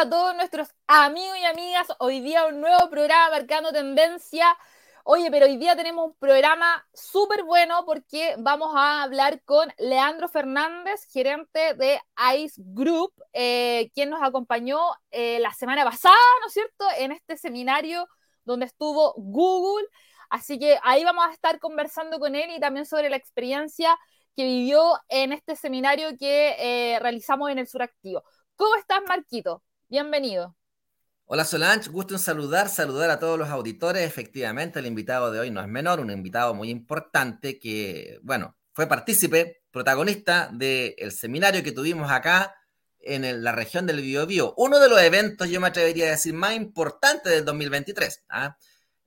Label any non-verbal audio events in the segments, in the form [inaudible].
a todos nuestros amigos y amigas. Hoy día un nuevo programa marcando tendencia. Oye, pero hoy día tenemos un programa súper bueno porque vamos a hablar con Leandro Fernández, gerente de ICE Group, eh, quien nos acompañó eh, la semana pasada, ¿no es cierto?, en este seminario donde estuvo Google. Así que ahí vamos a estar conversando con él y también sobre la experiencia que vivió en este seminario que eh, realizamos en el Suractivo. ¿Cómo estás, Marquito? Bienvenido. Hola Solange, gusto en saludar, saludar a todos los auditores. Efectivamente, el invitado de hoy no es menor, un invitado muy importante que, bueno, fue partícipe, protagonista del seminario que tuvimos acá en la región del Biobío. Uno de los eventos, yo me atrevería a decir, más importantes del 2023. ¿ah?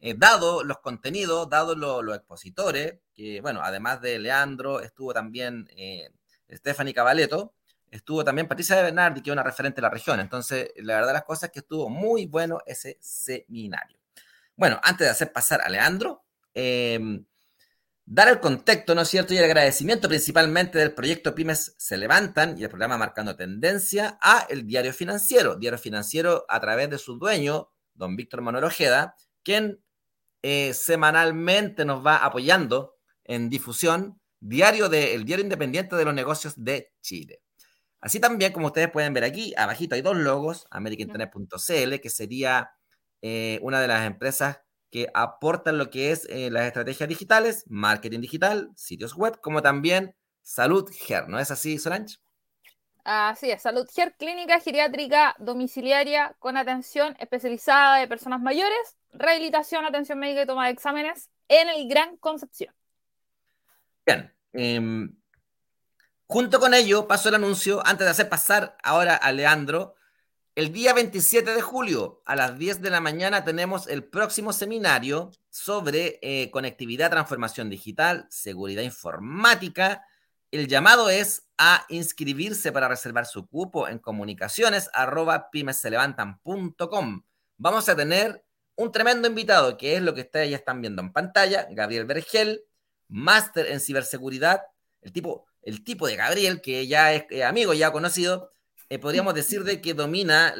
Eh, dado los contenidos, dado los expositores, que, bueno, además de Leandro, estuvo también eh, Stephanie Cavaleto, estuvo también Patricia de Bernardi, que es una referente de la región. Entonces, la verdad las cosas es que estuvo muy bueno ese seminario. Bueno, antes de hacer pasar a Leandro, em, dar el contexto, ¿no es cierto? Y el agradecimiento principalmente del proyecto Pymes Se Levantan y el programa Marcando Tendencia a el Diario Financiero. Diario Financiero a través de su dueño, don Víctor Manuel Ojeda, quien eh, semanalmente nos va apoyando en difusión diario del Diario Independiente de los Negocios de Chile. Así también, como ustedes pueden ver aquí, abajito hay dos logos, americainternet.cl, que sería eh, una de las empresas que aportan lo que es eh, las estrategias digitales, marketing digital, sitios web, como también Salud Ger, ¿no es así, Solange? Así es, Salud Ger, clínica geriátrica domiciliaria con atención especializada de personas mayores, rehabilitación, atención médica y toma de exámenes en el Gran Concepción. Bien, eh, Junto con ello, pasó el anuncio, antes de hacer pasar ahora a Leandro, el día 27 de julio a las 10 de la mañana tenemos el próximo seminario sobre eh, conectividad, transformación digital, seguridad informática. El llamado es a inscribirse para reservar su cupo en comunicaciones arroba pymeselevantan.com. Vamos a tener un tremendo invitado, que es lo que ustedes ya están viendo en pantalla, Gabriel Vergel, máster en ciberseguridad. El tipo el tipo de Gabriel, que ya es eh, amigo, ya conocido, eh, podríamos [laughs] decir de que domina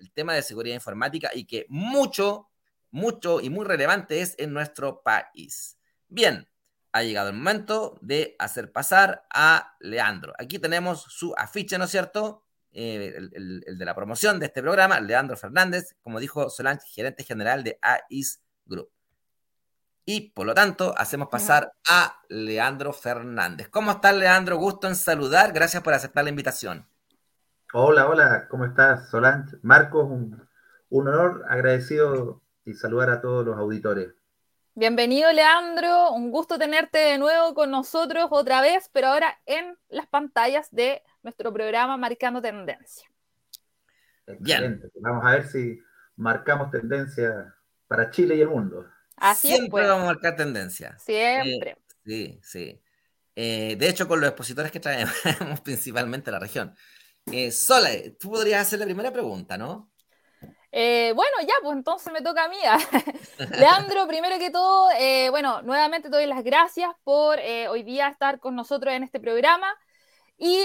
el tema de seguridad informática y que mucho, mucho y muy relevante es en nuestro país. Bien, ha llegado el momento de hacer pasar a Leandro. Aquí tenemos su afiche, ¿no es cierto? Eh, el, el, de la promoción de este programa, Leandro Fernández, como dijo Solange, gerente general de AIS Group. Y por lo tanto, hacemos pasar a Leandro Fernández. ¿Cómo estás, Leandro? Gusto en saludar. Gracias por aceptar la invitación. Hola, hola. ¿Cómo estás, Solange? Marcos, un, honor, agradecido y saludar a todos los auditores. Bienvenido, Leandro. Un gusto tenerte de nuevo con nosotros otra vez, pero ahora en las pantallas de nuestro programa Marcando Tendencia. Bien. Vamos a ver si marcamos tendencia para Chile y el mundo. Siempre pues. vamos a marcar tendencia. Siempre. Eh, sí, sí. Eh, de hecho, con los expositores que traemos, [laughs] principalmente la región. Eh, Sola, tú podrías hacer la primera pregunta, ¿no? bueno, ya, pues entonces me toca a mí. [laughs] Leandro, primero que todo, bueno, nuevamente te doy las gracias por hoy día estar con nosotros en este programa. Y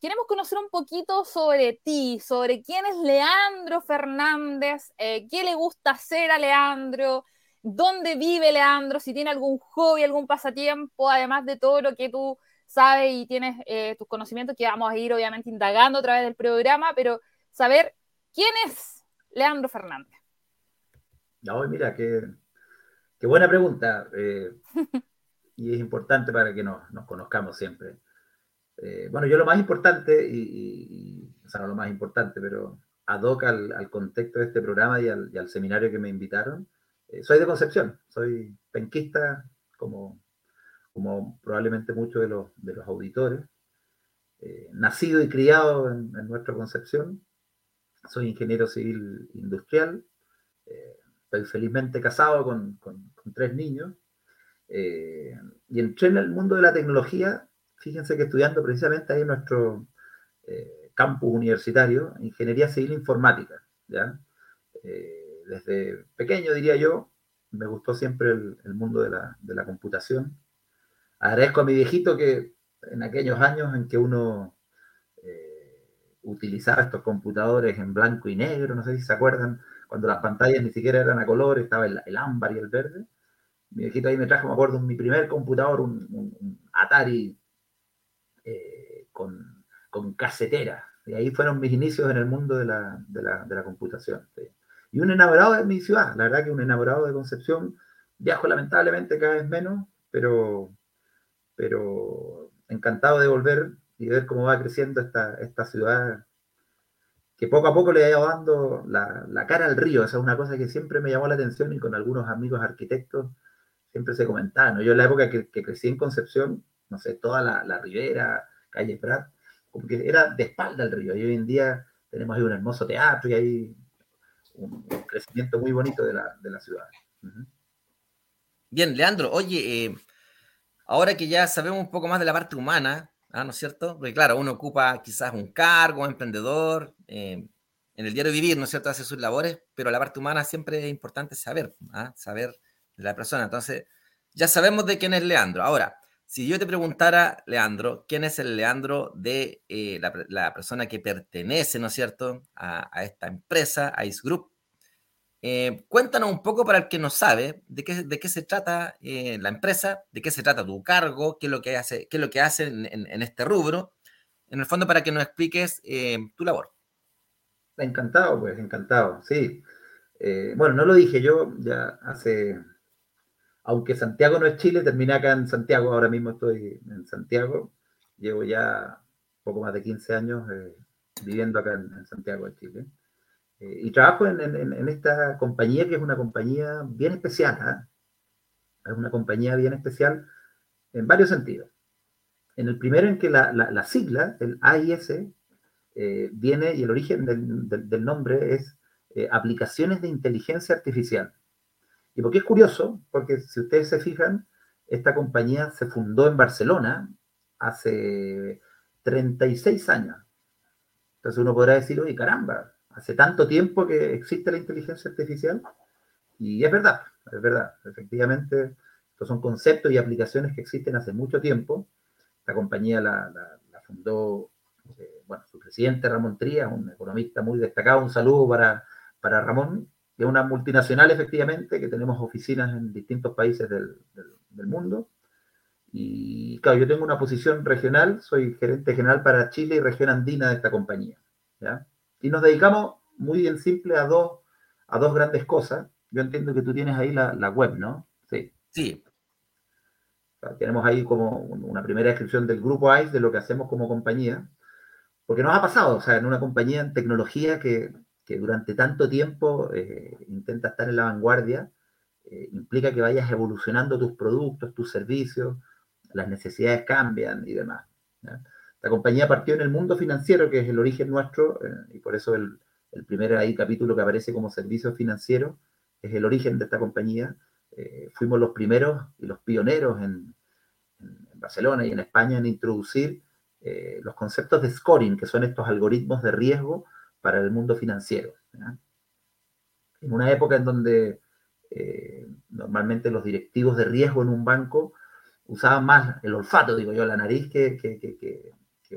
queremos conocer un poquito sobre ti, sobre quién es Leandro Fernández, qué le gusta hacer a Leandro, dónde vive Leandro, si tiene algún hobby, algún pasatiempo, además de todo lo que tú sabes y tienes eh, tus conocimientos, que vamos a ir obviamente indagando a través del programa, pero saber quién es Leandro Fernández. No, mira, qué, buena pregunta. Eh, [laughs] y es importante para que nos, conozcamos siempre. Eh, bueno, yo lo más importante, y, o sea, no lo más importante, pero ad hoc al, contexto de este programa y al seminario que me invitaron, eh, soy de Concepción, soy penquista, como, como probablemente muchos de los, de los auditores. Eh, nacido y criado en, nuestra Concepción. Soy ingeniero civil industrial. Eh, estoy felizmente casado con, con, tres niños. y entré en el mundo de la tecnología, fíjense que estudiando precisamente ahí en nuestro campus universitario, Ingeniería Civil Informática. ¿ya? Desde pequeño, diría yo, me gustó siempre el, mundo de la, computación. Agradezco a mi viejito que en aquellos años en que uno eh, utilizaba estos computadores en blanco y negro, no sé si se acuerdan, cuando las pantallas ni siquiera eran a color, estaba el, ámbar y el verde. Mi viejito ahí me trajo, me acuerdo, mi primer computador, un, Atari eh, con, casetera. Y ahí fueron mis inicios en el mundo de la, de la, de la computación. Y un enamorado de mi ciudad, la verdad que un enamorado de Concepción. Viajo lamentablemente cada vez menos, pero, pero encantado de volver y ver cómo va creciendo esta, esta ciudad que poco a poco le ha ido dando la, cara al río. Esa es una cosa que siempre me llamó la atención y con algunos amigos arquitectos siempre se comentaba. ¿no? Yo en la época que, crecí en Concepción, no sé, toda la, la, ribera, calle Prat, como que era de espalda al río. Y hoy en día tenemos ahí un hermoso teatro y hay un, crecimiento muy bonito de la, de la ciudad. Bien, Leandro, oye, eh, ahora que ya sabemos un poco más de la parte humana, ¿ah, ¿no es cierto? Porque claro, uno ocupa quizás un cargo, un emprendedor, eh, en el diario vivir, ¿no es cierto? Hace sus labores, pero la parte humana siempre es importante saber, ¿ah? saber de la persona. Entonces, ya sabemos de quién es Leandro. Ahora, si yo te preguntara, Leandro, ¿quién es el Leandro de eh, la, persona que pertenece, ¿no es cierto?, a, esta empresa, a Ice Group, eh, cuéntanos un poco para el que no sabe de qué, se trata eh, la empresa, de qué se trata tu cargo, qué es lo que hace, qué es lo que hace en, este rubro, en el fondo para que nos expliques tu labor. Encantado, pues, encantado, sí. bueno, no lo dije yo, ya hace, aunque Santiago no es Chile, terminé acá en Santiago, ahora mismo estoy en Santiago, llevo ya poco más de 15 años viviendo acá en Santiago de Chile. Eh, y trabajo en, esta compañía que es una compañía bien especial. ¿ah? Es una compañía bien especial en varios sentidos. En el primero, en que la, sigla, el AIS, eh, viene y el origen del, nombre es eh, Aplicaciones de Inteligencia Artificial. ¿Y por qué es curioso? Porque si ustedes se fijan, esta compañía se fundó en Barcelona hace 36 años. Entonces uno podrá decir, oye, caramba, hace tanto tiempo que existe la inteligencia artificial y es verdad, es verdad, efectivamente, estos son conceptos y aplicaciones que existen hace mucho tiempo. La compañía la, fundó, eh, bueno, su presidente Ramón Trías, un economista muy destacado, un saludo para, para Ramón, que es una multinacional efectivamente, que tenemos oficinas en distintos países del, del mundo. Y claro, yo tengo una posición regional, soy gerente general para Chile y región andina de esta compañía. ¿ya? Y nos dedicamos muy bien simple a dos, a dos grandes cosas. Yo entiendo que tú tienes ahí la, web, ¿no? Sí. Sí. tenemos ahí como una primera descripción del grupo ICE, de lo que hacemos como compañía. Porque nos ha pasado, o sea, en una compañía en tecnología que, durante tanto tiempo eh, intenta estar en la vanguardia, eh, implica que vayas evolucionando tus productos, tus servicios, las necesidades cambian y demás. La compañía partió en el mundo financiero, que es el origen nuestro, eh, y por eso el, primer capítulo que aparece como servicio financiero es el origen de esta compañía. Fuimos los primeros y los pioneros en, Barcelona y en España en introducir los conceptos de scoring, que son estos algoritmos de riesgo para el mundo financiero. En una época en donde normalmente los directivos de riesgo en un banco usaban más el olfato, digo yo, la nariz, que,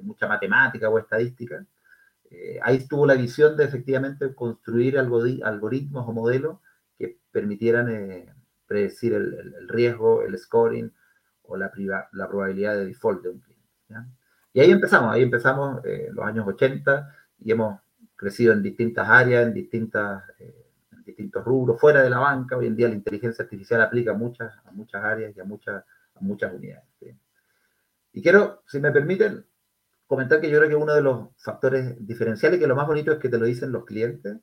mucha matemática o estadística. Eh, ahí estuvo la visión de efectivamente construir algoritmos o modelos que permitieran eh, predecir el, riesgo, el scoring o la, la, probabilidad de default de un cliente. Y ahí empezamos, ahí empezamos eh, los años 80 y hemos crecido en distintas áreas, en, distintas, distintos rubros, fuera de la banca. Hoy en día la inteligencia artificial aplica a muchas, a muchas áreas y a muchas, a muchas unidades. Y quiero, si me permiten, comentar que yo creo que uno de los factores diferenciales, que lo más bonito es que te lo dicen los clientes,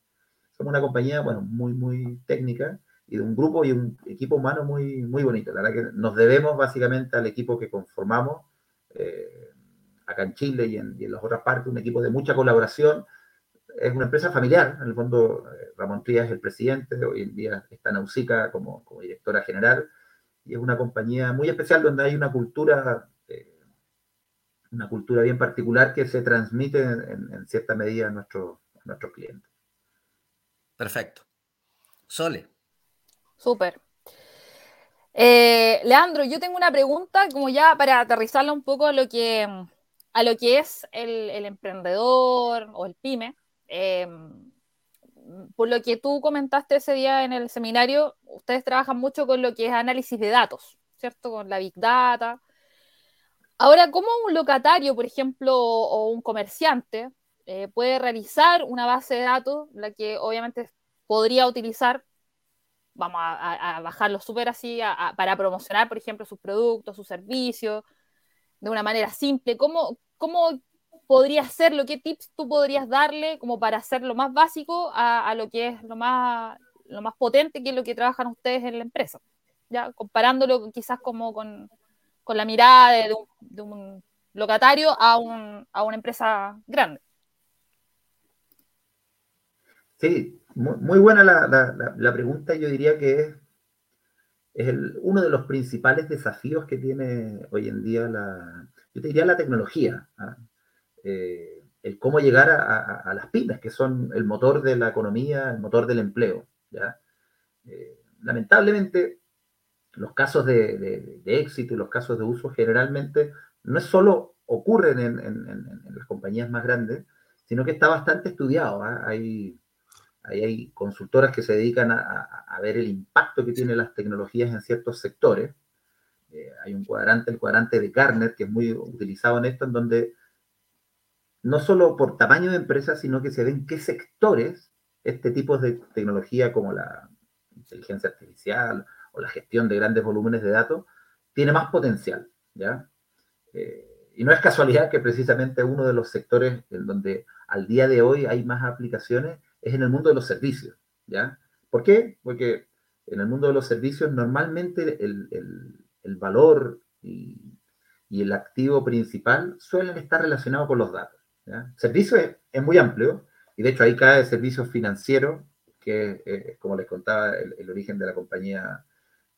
somos una compañía, bueno, muy, muy técnica y de un grupo y un equipo humano muy, muy bonito. La verdad que nos debemos básicamente al equipo que conformamos eh, acá en Chile y en, las otras partes, un equipo de mucha colaboración. Es una empresa familiar, en el fondo eh, Ramón Trías es el presidente, hoy en día está Nausica como, como directora general, y es una compañía muy especial donde hay una cultura una cultura bien particular que se transmite en, cierta medida a, nuestros clientes. Perfecto. Sole. Súper. Eh, Leandro, yo tengo una pregunta, como ya para aterrizarla un poco a lo que, a lo que es el, emprendedor o el pyme. Em, por lo que tú comentaste ese día en el seminario, ustedes trabajan mucho con lo que es análisis de datos, ¿cierto? Con la Big Data. Ahora, ¿cómo un locatario, por ejemplo, o un comerciante eh, puede realizar una base de datos, la que obviamente podría utilizar, vamos a, bajarlo súper así, para promocionar, por ejemplo, sus productos, sus servicios, de una manera simple? ¿Cómo, cómo podría hacerlo? ¿Qué tips tú podrías darle como para hacer lo más básico a, lo que es lo más, lo más potente que es lo que trabajan ustedes en la empresa? ¿Ya? Comparándolo quizás como con, la mirada de, un, locatario a, a una empresa grande. Sí, muy, buena la, pregunta. Yo diría que es, es uno de los principales desafíos que tiene hoy en día la, yo diría la tecnología. Eh, el cómo llegar a, las pymes, que son el motor de la economía, el motor del empleo. ¿ya? Eh, lamentablemente, los casos de, éxito y los casos de uso generalmente no es solo ocurren en, las compañías más grandes, sino que está bastante estudiado. ¿ah? Hay Ahí hay consultoras que se dedican a, ver el impacto que tienen las tecnologías en ciertos sectores. Eh, hay un cuadrante, el cuadrante de Gartner, que es muy utilizado en esto, en donde no solo por tamaño de empresa, sino que se ven qué sectores este tipo de tecnología como la inteligencia artificial o la gestión de grandes volúmenes de datos tiene más potencial, ¿ya? Eh, y no es casualidad que precisamente uno de los sectores en donde al día de hoy hay más aplicaciones es en el mundo de los servicios, ¿ya? ¿Por qué? Porque en el mundo de los servicios normalmente el, valor y, el activo principal suelen estar relacionados con los datos. ¿Ya? Servicio es, muy amplio y de hecho ahí cae servicios financieros, que es, como les contaba, el, origen de la compañía,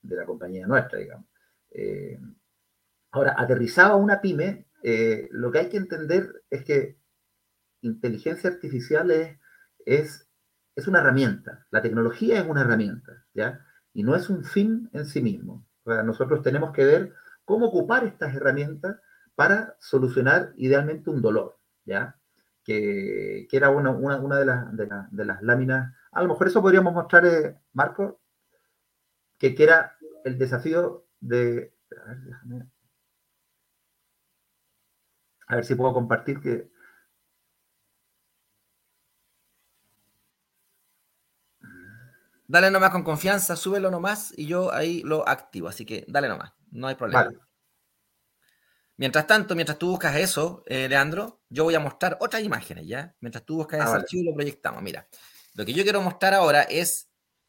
de la compañía nuestra, digamos. Eh, ahora, aterrizado a una pyme, eh, lo que hay que entender es que inteligencia artificial es es, es una herramienta. La tecnología es una herramienta, ¿ya? Y no es un fin en sí mismo. nosotros tenemos que ver cómo ocupar estas herramientas para solucionar idealmente un dolor, ¿ya? Que, que era una, una, una de, las, de, de, las láminas. A lo mejor eso podríamos mostrar, eh, Marco, que, que, era el desafío de... A ver, déjame, a ver si puedo compartir que Dale nomás con confianza, súbelo nomás y yo ahí lo activo. Así que dale nomás, no hay problema. Mientras tanto, mientras tú buscas eso, eh, Leandro, yo voy a mostrar otras imágenes, ¿ya? Mientras tú buscas ah, ese archivo y lo proyectamos. Mira, lo que yo quiero mostrar ahora es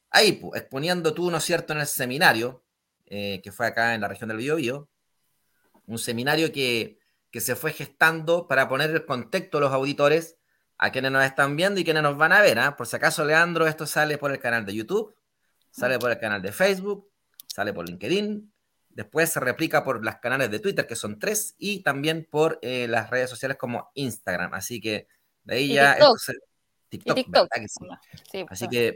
ahí, exponiendo tú, ¿no es cierto?, en el seminario, eh, que fue acá en la región del Biobío, un seminario que, que se fue gestando para poner el contexto a los auditores a quienes nos están viendo y quienes nos van a ver. ¿ah? Por si acaso, Leandro, esto sale por el canal de YouTube, sale por el canal de Facebook, sale por LinkedIn, después se replica por los canales de Twitter, que son tres, y también por eh, las redes sociales como Instagram. Así que de ahí ya... TikTok. TikTok, Así que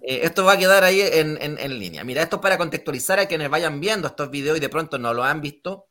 eh, esto va a quedar ahí en, en, línea. Mira, esto es para contextualizar a quienes vayan viendo estos videos y de pronto no lo han visto.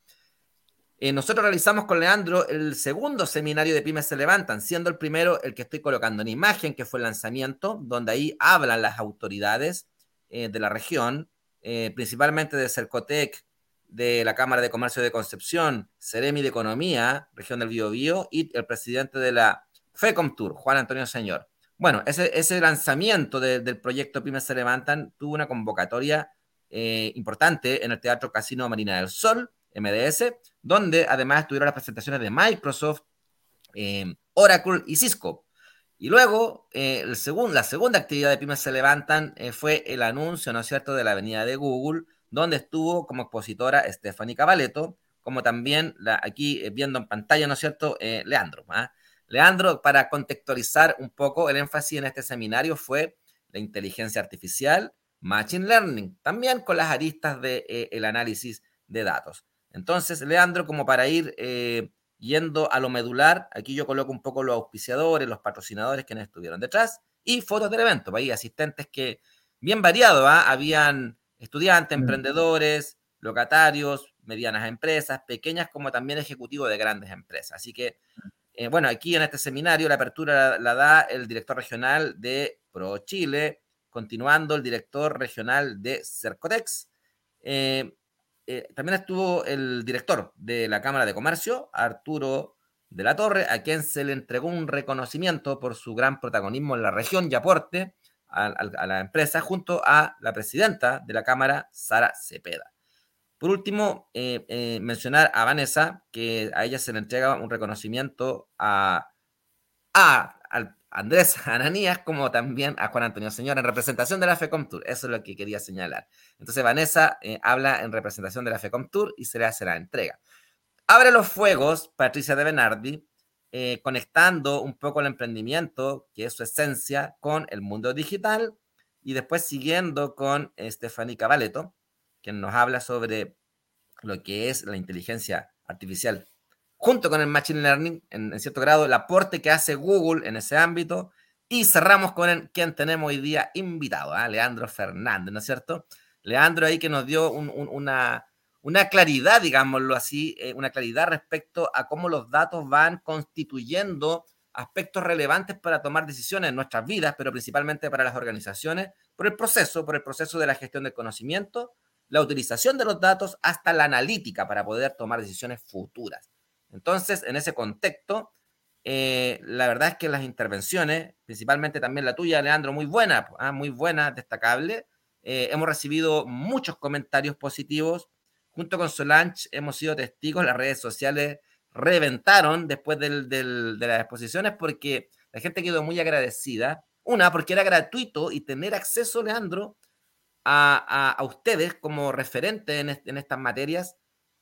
Eh, nosotros realizamos con Leandro el segundo seminario de Pymes se levantan, siendo el primero el que estoy colocando en imagen, que fue el lanzamiento, donde ahí hablan las autoridades eh, de la región, eh, principalmente de Cercotec, de la Cámara de Comercio de Concepción, Ceremi de Economía, región del Biobío, y el presidente de la FECOMTUR, Juan Antonio Señor. Bueno, ese, lanzamiento del proyecto Pymes se levantan tuvo una convocatoria importante en el Teatro Casino Marina del Sol, MDS, donde además estuvieron las presentaciones de Microsoft, eh, Oracle y Cisco. Y luego, eh, el la segunda actividad de Pymes se levantan eh, fue el anuncio, ¿no es cierto?, de la avenida de Google, donde estuvo como expositora Stephanie Cavaleto, como también la, aquí viendo en pantalla, ¿no es cierto?, Leandro. ¿ah? Leandro, para contextualizar un poco, el énfasis en este seminario fue la inteligencia artificial, Machine Learning, también con las aristas del de, el análisis de datos. Entonces, Leandro, como para ir eh, yendo a lo medular, aquí yo coloco un poco los auspiciadores, los patrocinadores que estuvieron detrás y fotos del evento, pues ahí asistentes que bien variado, ¿ah? habían estudiantes, emprendedores, locatarios, medianas empresas, pequeñas como también ejecutivos de grandes empresas. Así que, eh, bueno, aquí en este seminario la apertura la, da el director regional de Pro Chile, continuando el director regional de Cercotex. Eh, eh, también estuvo el director de la Cámara de Comercio, Arturo de la Torre, a quien se le entregó un reconocimiento por su gran protagonismo en la región y aporte a, la empresa, junto a la presidenta de la Cámara, Sara Cepeda. Por último, eh, eh, mencionar a Vanessa, que a ella se le entrega un reconocimiento a, a, Andrés [laughs] Ananías, como también a Juan Antonio Señor, en representación de la FECOM Tour. Eso es lo que quería señalar. Entonces, Vanessa eh, habla en representación de la FECOM Tour y se le hace la entrega. Abre los fuegos, Patricia de Benardi, eh, conectando un poco el emprendimiento, que es su esencia, con el mundo digital, y después siguiendo con Stephanie Cavaleto, quien nos habla sobre lo que es la inteligencia artificial, junto con el Machine Learning, en, cierto grado, el aporte que hace Google en ese ámbito, y cerramos con quien tenemos hoy día invitado, ¿ah? Leandro Fernández, ¿no es cierto? Leandro ahí que nos dio una, una claridad, digámoslo así, eh, una claridad respecto a cómo los datos van constituyendo aspectos relevantes para tomar decisiones en nuestras vidas, pero principalmente para las organizaciones, por el proceso, por el proceso de la gestión del conocimiento, la utilización de los datos hasta la analítica para poder tomar decisiones futuras. Entonces, en ese contexto, eh, la verdad es que las intervenciones, principalmente también la tuya, Leandro, muy buena, ah, muy buena, destacable. Eh, hemos recibido muchos comentarios positivos Junto con Solange hemos sido testigos, las redes sociales reventaron después de las exposiciones porque la gente quedó muy agradecida. Una, porque era gratuito y tener acceso, Leandro, a, ustedes como referente en, estas materias,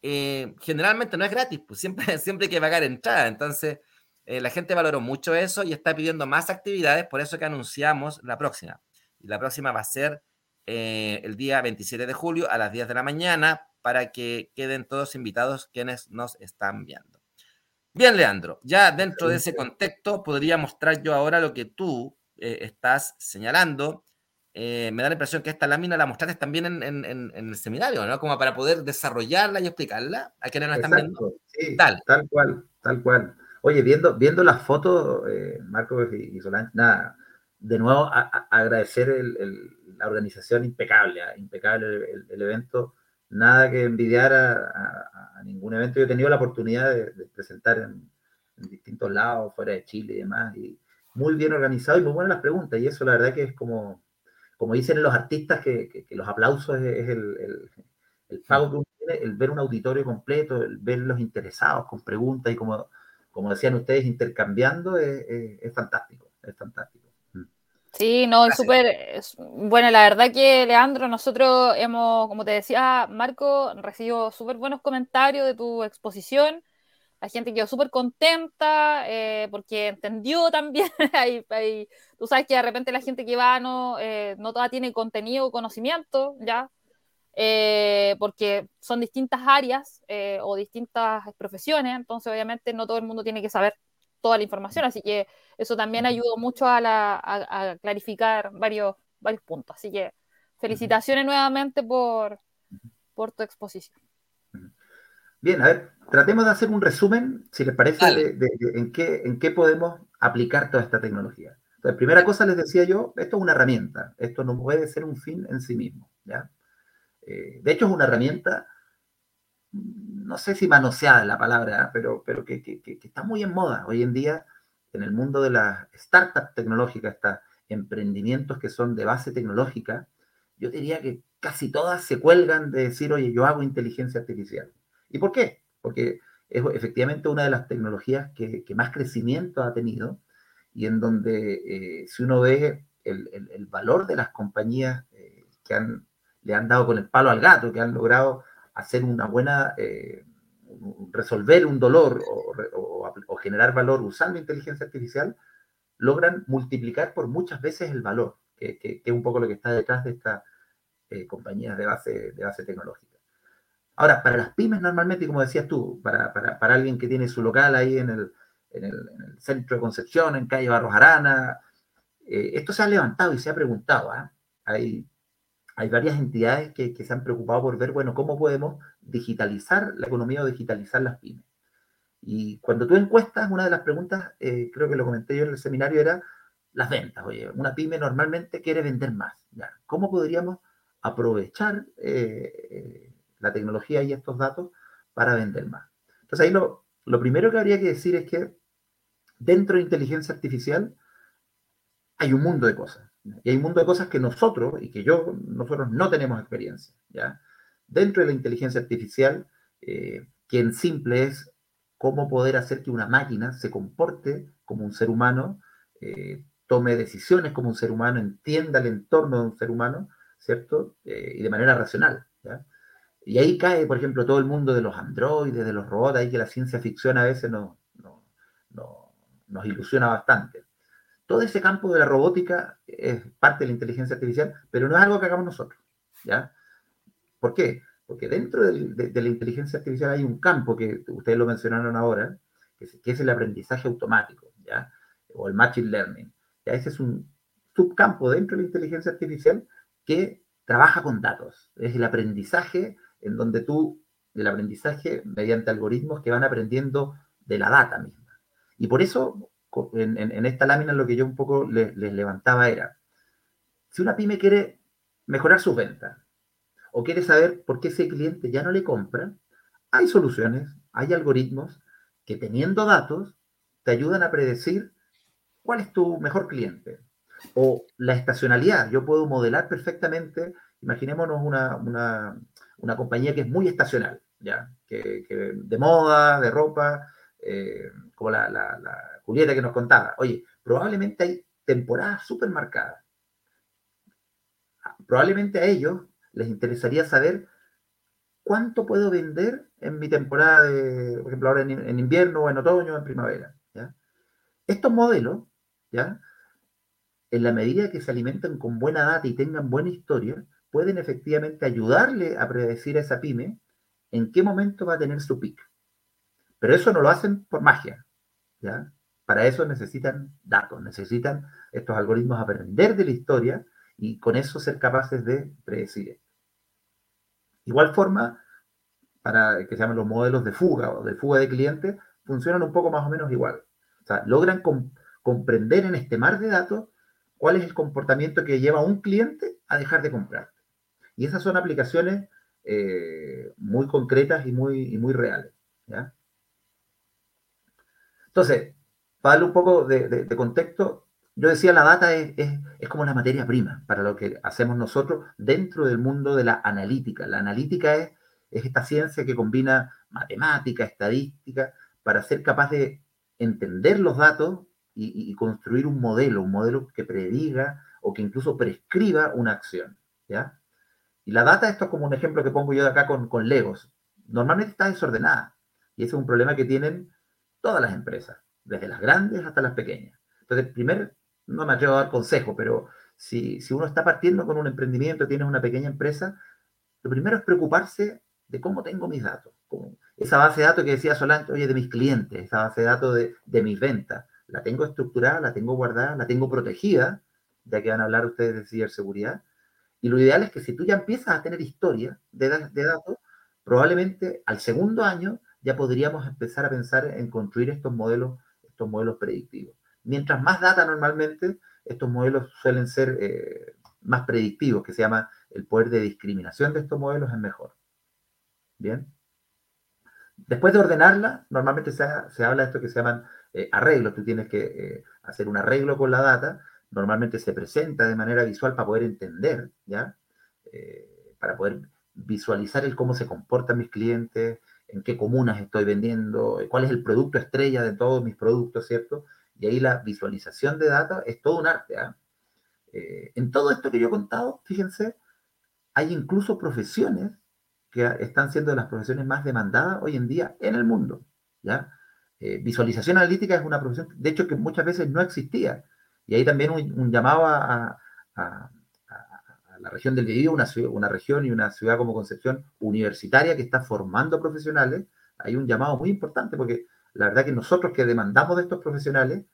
eh, generalmente no es gratis, pues siempre, [laughs] siempre hay que pagar entrada. Entonces, eh, la gente valoró mucho eso y está pidiendo más actividades, por eso que anunciamos la próxima. Y la próxima va a ser eh, el día 27 de julio a las 10 de la mañana para que queden todos invitados quienes nos están viendo. Bien, Leandro, ya dentro de ese contexto podría mostrar yo ahora lo que tú eh, estás señalando. Eh, me da la impresión que esta lámina la mostraste también en, el seminario, ¿no? Como para poder desarrollarla y explicarla a quienes nos están viendo. Sí, tal. cual, tal cual. Oye, viendo, viendo las fotos, eh, Marco y, Solange, nada, de nuevo agradecer la organización impecable, ¿ah? impecable el evento nada que envidiar a, ningún evento. Yo he tenido la oportunidad de, presentar en, distintos lados, fuera de Chile y demás, y muy bien organizado y muy buenas las preguntas. Y eso la verdad que es como, como dicen los artistas, que, los aplausos es, el, el, pago que uno tiene, el ver un auditorio completo, el ver los interesados con preguntas y como, como decían ustedes, intercambiando, es fantástico, es fantástico. Sí, no, es súper. Bueno, la verdad que, Leandro, nosotros hemos, como te decía, Marco, recibió súper buenos comentarios de tu exposición. La gente quedó súper contenta eh, porque entendió [laughs] también. tú sabes que de repente la gente que va no, eh, no toda tiene contenido o conocimiento, ¿ya? Eh, porque son distintas áreas o distintas profesiones, entonces obviamente no todo el mundo tiene que saber toda la información, así que eso también ayudó mucho a, clarificar varios, varios puntos. Así que felicitaciones nuevamente por, por tu exposición. Bien, a ver, tratemos de hacer un resumen, si les parece, de, en, qué, en qué podemos aplicar toda esta tecnología. Entonces, primera cosa les decía yo, esto es una herramienta, esto no puede ser un fin en sí mismo. ¿ya? Eh, de hecho, es una herramienta no sé si manoseada la palabra, ¿eh? pero, pero que, está muy en moda hoy en día en el mundo de las startups tecnológicas, estos emprendimientos que son de base tecnológica, yo diría que casi todas se cuelgan de decir, oye, yo hago inteligencia artificial. ¿Y por qué? Porque es efectivamente una de las tecnologías que, más crecimiento ha tenido y en donde eh, si uno ve el, valor de las compañías eh, que le han dado con el palo al gato, que han logrado hacer una buena, eh, resolver un dolor o, generar valor usando inteligencia artificial, logran multiplicar por muchas veces el valor, que, es un poco lo que está detrás de estas compañías de base, de base tecnológica. Ahora, para las pymes normalmente, como decías tú, para, alguien que tiene su local ahí en el, centro de Concepción, en calle Barros Arana, eh, esto se ha levantado y se ha preguntado. ¿ah? Hay hay varias entidades que, que, se han preocupado por ver, bueno, cómo podemos digitalizar la economía o digitalizar las pymes. Y cuando tú encuestas, una de las preguntas, eh, creo que lo comenté yo en el seminario, era las ventas. Oye, una pyme normalmente quiere vender más. ¿ya? ¿Cómo podríamos aprovechar eh, la tecnología y estos datos para vender más? Entonces ahí lo, lo primero que habría que decir es que dentro de inteligencia artificial hay un mundo de cosas. Y hay un mundo de cosas que nosotros, y que yo, nosotros no tenemos experiencia. ¿ya? Dentro de la inteligencia artificial, eh, simple es cómo poder hacer que una máquina se comporte como un ser humano, eh, tome decisiones como un ser humano, entienda el entorno de un ser humano, ¿cierto? Eh, y de manera racional. ¿ya? Y ahí cae, por ejemplo, todo el mundo de los androides, de los robots, ahí que la ciencia ficción a veces no, no, nos ilusiona bastante todo ese campo de la robótica es parte de la inteligencia artificial, pero no es algo que hagamos nosotros, ¿ya? ¿Por qué? Porque dentro de, la inteligencia artificial hay un campo que ustedes lo mencionaron ahora, que es, el aprendizaje automático, ¿ya? O el machine learning. ¿ya? Ese es un subcampo dentro de la inteligencia artificial que trabaja con datos. Es el aprendizaje en donde tú, el aprendizaje mediante algoritmos que van aprendiendo de la data misma. Y por eso en, esta lámina lo que yo un poco les, levantaba era, si una pyme quiere mejorar sus ventas o quiere saber por qué ese cliente ya no le compra, hay soluciones, hay algoritmos que teniendo datos te ayudan a predecir cuál es tu mejor cliente. O la estacionalidad, yo puedo modelar perfectamente, imaginémonos una, compañía que es muy estacional, ¿ya? Que, de moda, de ropa, eh, como la, Julieta que nos contaba, oye, probablemente hay temporadas súper marcadas. Probablemente a ellos les interesaría saber cuánto puedo vender en mi temporada de, por ejemplo, ahora en, invierno o en otoño o en primavera. Estos modelos, ¿ya? en la medida que se alimenten con buena data y tengan buena historia, pueden efectivamente ayudarle a predecir a esa pyme en qué momento va a tener su pick. Pero eso no lo hacen por magia. ¿ya? Para eso necesitan datos, necesitan estos algoritmos aprender de la historia y con eso ser capaces de predecir Igual forma, para que se llamen los modelos de fuga o de fuga de clientes, funcionan un poco más o menos igual. O sea, logran comprender en este mar de datos cuál es el comportamiento que lleva a un cliente a dejar de comprar. Y esas son aplicaciones eh, muy concretas y muy, y muy reales. Entonces, para darle un poco de, contexto, yo decía, la data es, como la materia prima para lo que hacemos nosotros dentro del mundo de la analítica. La analítica es, esta ciencia que combina matemática, estadística, para ser capaz de entender los datos y, construir un modelo, un modelo que prediga o que incluso prescriba una acción. ¿ya? Y la data, esto es como un ejemplo que pongo yo de acá con, con Legos. Normalmente está desordenada y ese es un problema que tienen todas las empresas desde las grandes hasta las pequeñas. Entonces, primero, no me atrevo a dar consejo, pero si, si uno está partiendo con un emprendimiento, tienes una pequeña empresa, lo primero es preocuparse de cómo tengo mis datos. esa base de datos que decía Solante, oye, de mis clientes, esa base de datos de, de mis ventas, la tengo estructurada, la tengo guardada, la tengo protegida, ya que van a hablar ustedes de ciberseguridad. Y lo ideal es que si tú ya empiezas a tener historia de, datos, probablemente al segundo año ya podríamos empezar a pensar en construir estos modelos estos modelos predictivos. Mientras más data normalmente, estos modelos suelen ser eh, más predictivos, que se llama el poder de discriminación de estos modelos es mejor. Bien. Después de ordenarla, normalmente se, habla de esto que se llaman eh, arreglos. Tú tienes que eh, hacer un arreglo con la data. Normalmente se presenta de manera visual para poder entender, ¿ya? para poder visualizar el cómo se comportan mis clientes, en qué comunas estoy vendiendo, cuál es el producto estrella de todos mis productos, ¿cierto? Y ahí la visualización de data es todo un arte. ¿ah? Eh, en todo esto que yo he contado, fíjense, hay incluso profesiones que están siendo las profesiones más demandadas hoy en día en el mundo. ¿ya? Eh, visualización analítica es una profesión, de hecho, que muchas veces no existía. Y ahí también un, llamado a, la región del Biobío, una, una región y una ciudad como Concepción universitaria que está formando profesionales, hay un llamado muy importante porque la verdad que nosotros que demandamos de estos profesionales,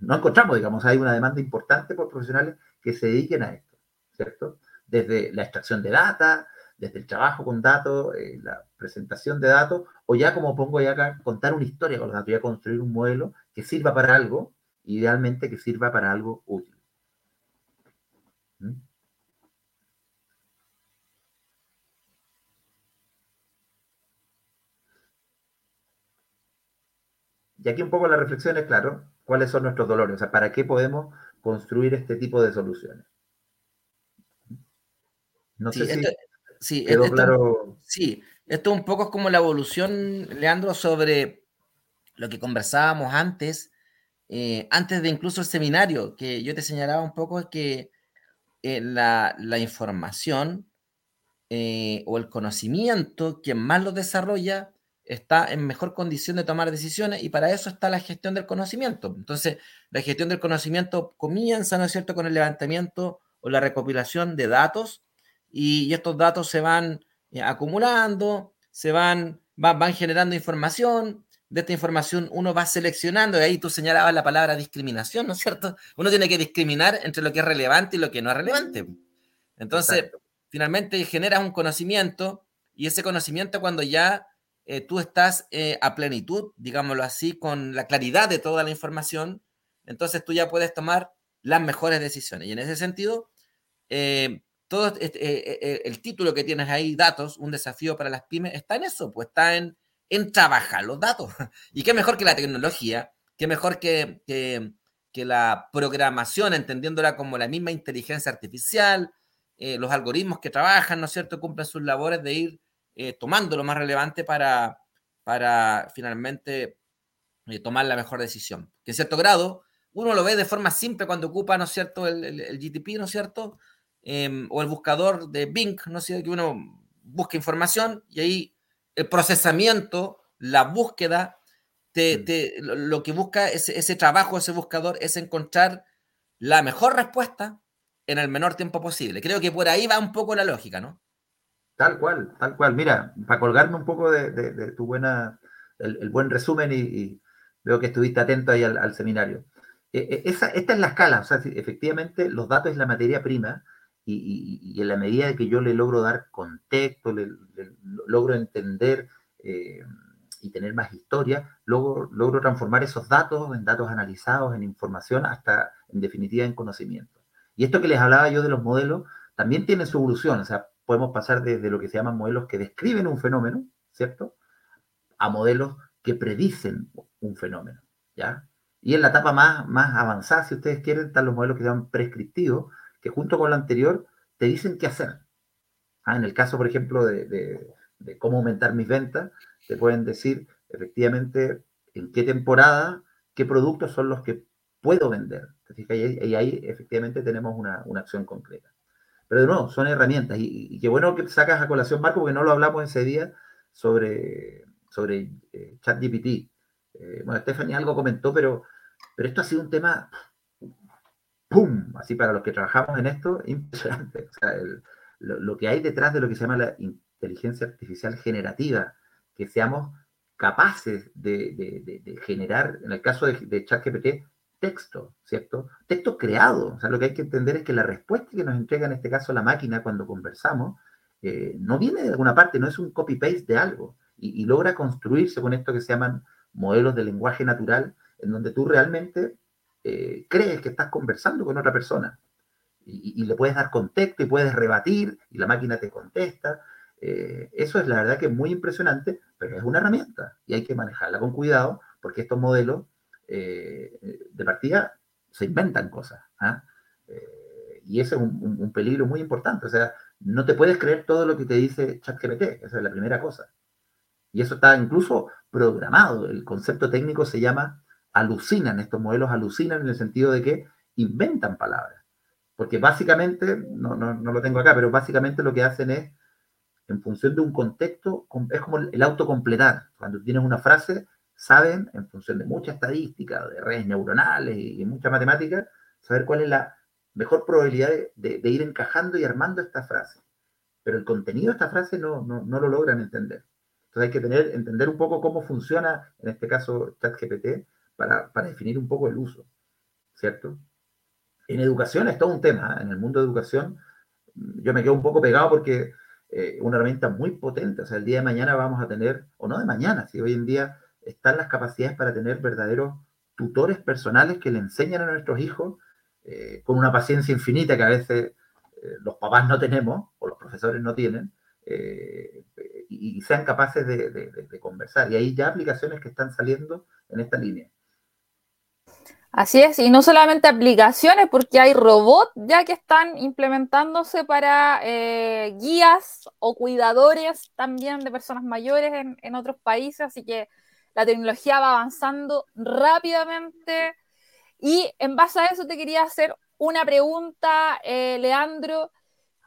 no encontramos, digamos, hay una demanda importante por profesionales que se dediquen a esto. ¿cierto? Desde la extracción de data, desde el trabajo con datos, eh, la presentación de datos, o ya como pongo ya acá, contar una historia con los datos, ya construir un modelo que sirva para algo, idealmente que sirva para algo útil. ¿Mm? Y aquí un poco la reflexión es, claro, cuáles son nuestros dolores, o sea, para qué podemos construir este tipo de soluciones. No sé si sí, quedó esto, claro. Sí, esto un poco es como la evolución, Leandro, sobre lo que conversábamos antes, eh, antes de incluso el seminario, que yo te señalaba un poco que eh, la, la, información eh, o el conocimiento, quien más lo desarrolla, está en mejor condición de tomar decisiones y para eso está la gestión del conocimiento. Entonces, la gestión del conocimiento comienza, ¿no es cierto?, con el levantamiento o la recopilación de datos y, estos datos se van eh, acumulando, se van, van, generando información. De esta información uno va seleccionando, y ahí tú señalabas la palabra discriminación, ¿no es cierto? Uno tiene que discriminar entre lo que es relevante y lo que no es relevante. Entonces, finalmente generas un conocimiento y ese conocimiento cuando ya eh, tú estás eh, a plenitud, digámoslo así, con la claridad de toda la información, entonces tú ya puedes tomar las mejores decisiones. Y en ese sentido, eh, todo este, el título que tienes ahí, datos, un desafío para las pymes, está en eso, pues está en, en trabajar los datos. [laughs] Y qué mejor que la tecnología, qué mejor que, que, la programación, entendiéndola como la misma inteligencia artificial, los algoritmos que trabajan, ¿no es cierto?, cumplen sus labores de ir eh, tomando lo más relevante para, para finalmente eh, tomar la mejor decisión. Que en cierto grado, uno lo ve de forma simple cuando ocupa, ¿no es cierto?, el, el, GTP, ¿no es cierto?, em, o el buscador de Bing, ¿no es cierto?, que uno busca información y ahí el procesamiento, la búsqueda, te, mm. te, lo que busca ese, ese trabajo, ese buscador, es encontrar la mejor respuesta en el menor tiempo posible. Creo que por ahí va un poco la lógica, ¿no? Tal cual, tal cual. Mira, para colgarme un poco de, tu buena, el, buen resumen y, veo que estuviste atento ahí al, seminario. E, e, esa, esta es la escala, o sea, efectivamente los datos es la materia prima y, en la medida que yo le logro dar contexto, le, logro entender eh, y tener más historia, logro, transformar esos datos en datos analizados, en información, hasta en definitiva en conocimiento. Y esto que les hablaba yo de los modelos también tiene su evolución, o sea, podemos pasar desde lo que se llaman modelos que describen un fenómeno, ¿cierto? A modelos que predicen un fenómeno, ¿ya? Y en la etapa más, más avanzada, si ustedes quieren, están los modelos que se prescriptivos, que junto con lo anterior te dicen qué hacer. Ah, en el caso, por ejemplo, de, cómo aumentar mis ventas, te pueden decir efectivamente en qué temporada, qué productos son los que puedo vender. Y ahí, efectivamente tenemos una, una acción concreta. Pero de nuevo, son herramientas. Y, qué bueno que sacas a colación, Marco, porque no lo hablamos ese día sobre, sobre eh, ChatGPT. Eh, bueno, Stephanie algo comentó, pero, pero esto ha sido un tema, ¡pum! Así para los que trabajamos en esto, [laughs] impresionante. O sea, lo, que hay detrás de lo que se llama la inteligencia artificial generativa, que seamos capaces de, generar, en el caso de, ChatGPT, texto, ¿cierto? Texto creado. O sea, lo que hay que entender es que la respuesta que nos entrega en este caso la máquina cuando conversamos eh, no viene de alguna parte, no es un copy-paste de algo. Y, logra construirse con esto que se llaman modelos de lenguaje natural, en donde tú realmente eh, crees que estás conversando con otra persona. Y, le puedes dar contexto y puedes rebatir y la máquina te contesta. Eh, eso es la verdad que es muy impresionante, pero es una herramienta y hay que manejarla con cuidado porque estos modelos eh, de partida se inventan cosas. ¿ah? Y ese es un, peligro muy importante. O sea, no te puedes creer todo lo que te dice ChatGPT, esa es la primera cosa. Y eso está incluso programado. El concepto técnico se llama alucinan, estos modelos alucinan en el sentido de que inventan palabras. Porque básicamente, no, no, no lo tengo acá, pero básicamente lo que hacen es, en función de un contexto, es como el autocompletar. Cuando tienes una frase, saben, en función de mucha estadística, de redes neuronales y, mucha matemática, saber cuál es la mejor probabilidad de, ir encajando y armando esta frase. Pero el contenido de esta frase no, no, lo logran entender. Entonces hay que tener, entender un poco cómo funciona, en este caso, ChatGPT, para, definir un poco el uso, ¿cierto? En educación es todo un tema. ¿eh? En el mundo de educación, yo me quedo un poco pegado porque eh, una herramienta muy potente, o sea, el día de mañana vamos a tener, o no de mañana, si hoy en día están las capacidades para tener verdaderos tutores personales que le enseñan a nuestros hijos eh, con una paciencia infinita que a veces eh, los papás no tenemos o los profesores no tienen, y, sean capaces de, conversar. Y hay ya aplicaciones que están saliendo en esta línea. Así es, y no solamente aplicaciones, porque hay robots ya que están implementándose para guías o cuidadores también de personas mayores en, en otros países, así que la tecnología va avanzando rápidamente y en base a eso te quería hacer una pregunta, eh, Leandro.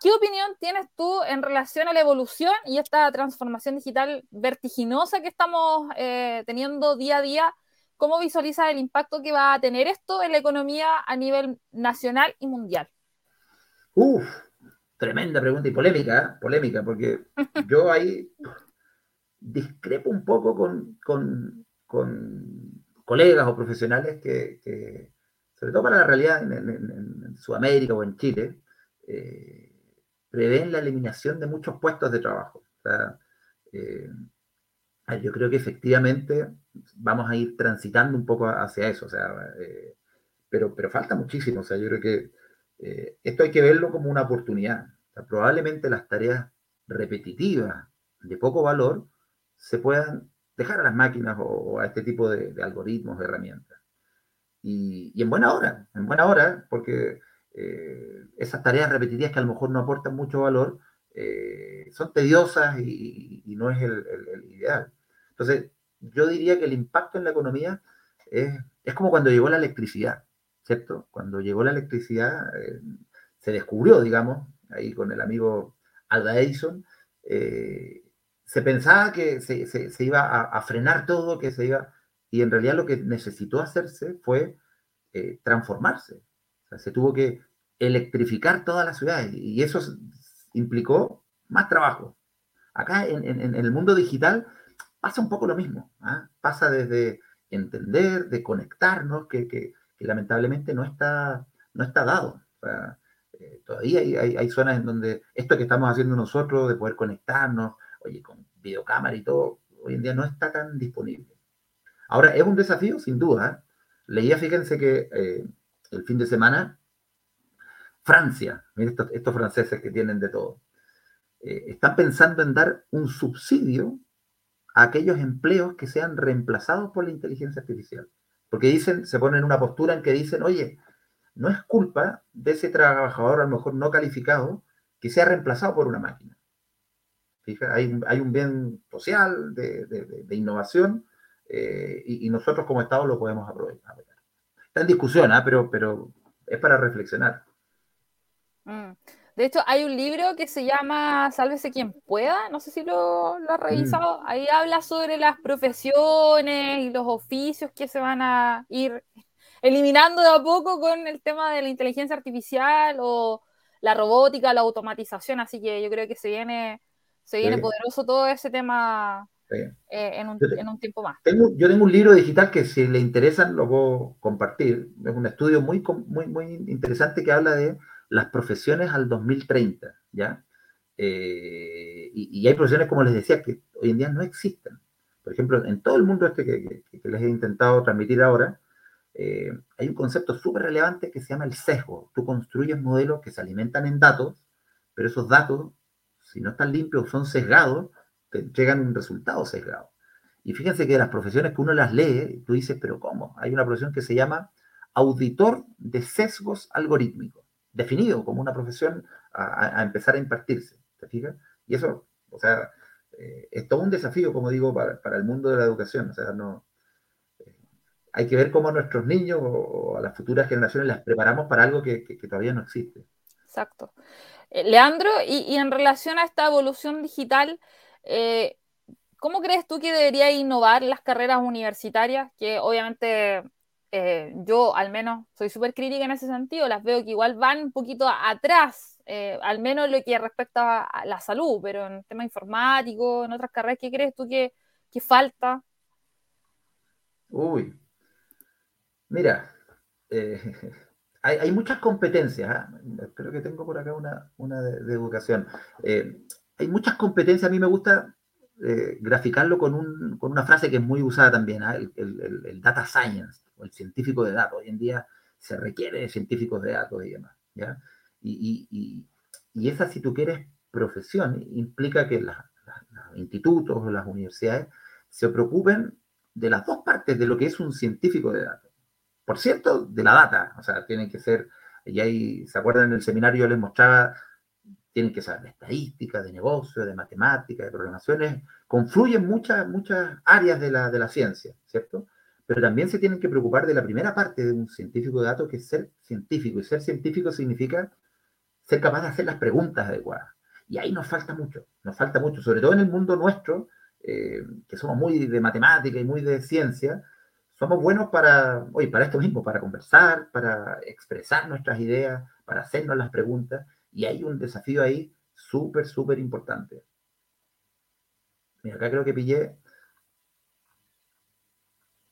¿Qué opinión tienes tú en relación a la evolución y esta transformación digital vertiginosa que estamos eh, teniendo día a día? ¿Cómo visualizas el impacto que va a tener esto en la economía a nivel nacional y mundial? Uf, tremenda pregunta y polémica, ¿eh? polémica, porque [laughs] yo ahí discrepo un poco con, colegas o profesionales que, sobre todo para la realidad en, Sudamérica o en Chile, eh, prevén la eliminación de muchos puestos de trabajo. Eh, yo creo que efectivamente vamos a ir transitando un poco hacia eso, o sea, eh, pero, pero falta muchísimo, o sea, yo creo que esto hay que verlo como una oportunidad. probablemente las tareas repetitivas de poco valor se puedan dejar a las máquinas o, a este tipo de, algoritmos, de herramientas. Y, en buena hora, en buena hora, porque eh, esas tareas repetitivas que a lo mejor no aportan mucho valor, eh, son tediosas y, no es el, ideal. Entonces, yo diría que el impacto en la economía es, como cuando llegó la electricidad, ¿cierto? Cuando llegó la electricidad, eh, se descubrió, digamos, ahí con el amigo Alda Edison, se pensaba que se, iba a, frenar todo, que se iba, y en realidad lo que necesitó hacerse fue eh, transformarse. se tuvo que electrificar toda la ciudad y eso implicó más trabajo. Acá en, el mundo digital pasa un poco lo mismo. ¿ah? Pasa desde entender, de conectarnos, que, lamentablemente no está, no está dado. Eh, todavía hay, hay, zonas en donde esto que estamos haciendo nosotros, de poder conectarnos, oye, con videocámara y todo, hoy en día no está tan disponible. Ahora, es un desafío, sin duda. Leía, fíjense que eh, el fin de semana, Francia, miren estos, franceses que tienen de todo, eh, están pensando en dar un subsidio aquellos empleos que sean reemplazados por la inteligencia artificial. Porque dicen, se ponen en una postura en que dicen, oye, no es culpa de ese trabajador a lo mejor no calificado que sea reemplazado por una máquina. Hay, un bien social de, innovación eh, y, nosotros como Estado lo podemos aprovechar. Está en discusión, ¿ah? pero, pero es para reflexionar. Mm. De hecho, hay un libro que se llama Sálvese quien pueda, no sé si lo, lo has revisado. Mm. Ahí habla sobre las profesiones y los oficios que se van a ir eliminando de a poco con el tema de la inteligencia artificial o la robótica, la automatización. Así que yo creo que se viene se viene poderoso todo ese tema eh, en, un, tiempo más. yo tengo un libro digital que si le interesan lo puedo compartir. Es un estudio muy, muy, muy interesante que habla de las profesiones al 2030, ¿ya? Eh, y, hay profesiones, como les decía, que hoy en día no existen. Por ejemplo, en todo el mundo este que, les he intentado transmitir ahora, eh, hay un concepto súper relevante que se llama el sesgo. Tú construyes modelos que se alimentan en datos, pero esos datos si no están limpios, son sesgados, te llegan un resultado sesgado. Y fíjense que las profesiones que uno las lee, tú dices, pero ¿cómo? Hay una profesión que se llama auditor de sesgos algorítmicos, definido como una profesión a, empezar a impartirse, ¿te fijas? Y eso, o sea, eh, es todo un desafío, como digo, para, el mundo de la educación. O sea, no, eh, hay que ver cómo a nuestros niños o, a las futuras generaciones las preparamos para algo que todavía no existe. Exacto. Eh, Leandro, y, en relación a esta evolución digital, ¿cómo crees tú que debería innovar las carreras universitarias? Que obviamente eh, yo al menos soy súper crítica en ese sentido, las veo que igual van un poquito atrás, al menos lo que respecta a la salud, pero en tema informático, en otras carreras, ¿qué crees tú que, que falta? Uy, mira, [laughs] hay, muchas competencias. ¿ah? Creo que tengo por acá una, una de, educación. Eh, hay muchas competencias. A mí me gusta eh, graficarlo con, un, con, una frase que es muy usada también, ¿ah? el, el, data science, o el científico de datos. Hoy en día se requiere de científicos de datos y demás. ¿ya? Y, y, y, esa, si tú quieres, profesión implica que los institutos o las universidades se preocupen de las dos partes de lo que es un científico de datos. Por cierto, de la data, o sea, tienen que ser, y ahí, ¿se acuerdan? En el seminario yo les mostraba, tienen que saber de estadística, de negocio, de matemática, de programaciones, confluyen muchas, muchas áreas de la, de la ciencia, ¿cierto? Pero también se tienen que preocupar de la primera parte de un científico de datos, que es ser científico. Y ser científico significa ser capaz de hacer las preguntas adecuadas. Y ahí nos falta mucho, nos falta mucho, sobre todo en el mundo nuestro, eh, que somos muy de matemática y muy de ciencia, somos buenos para, oye, para esto mismo, para conversar, para expresar nuestras ideas, para hacernos las preguntas, y hay un desafío ahí súper, súper importante. Acá creo que pillé.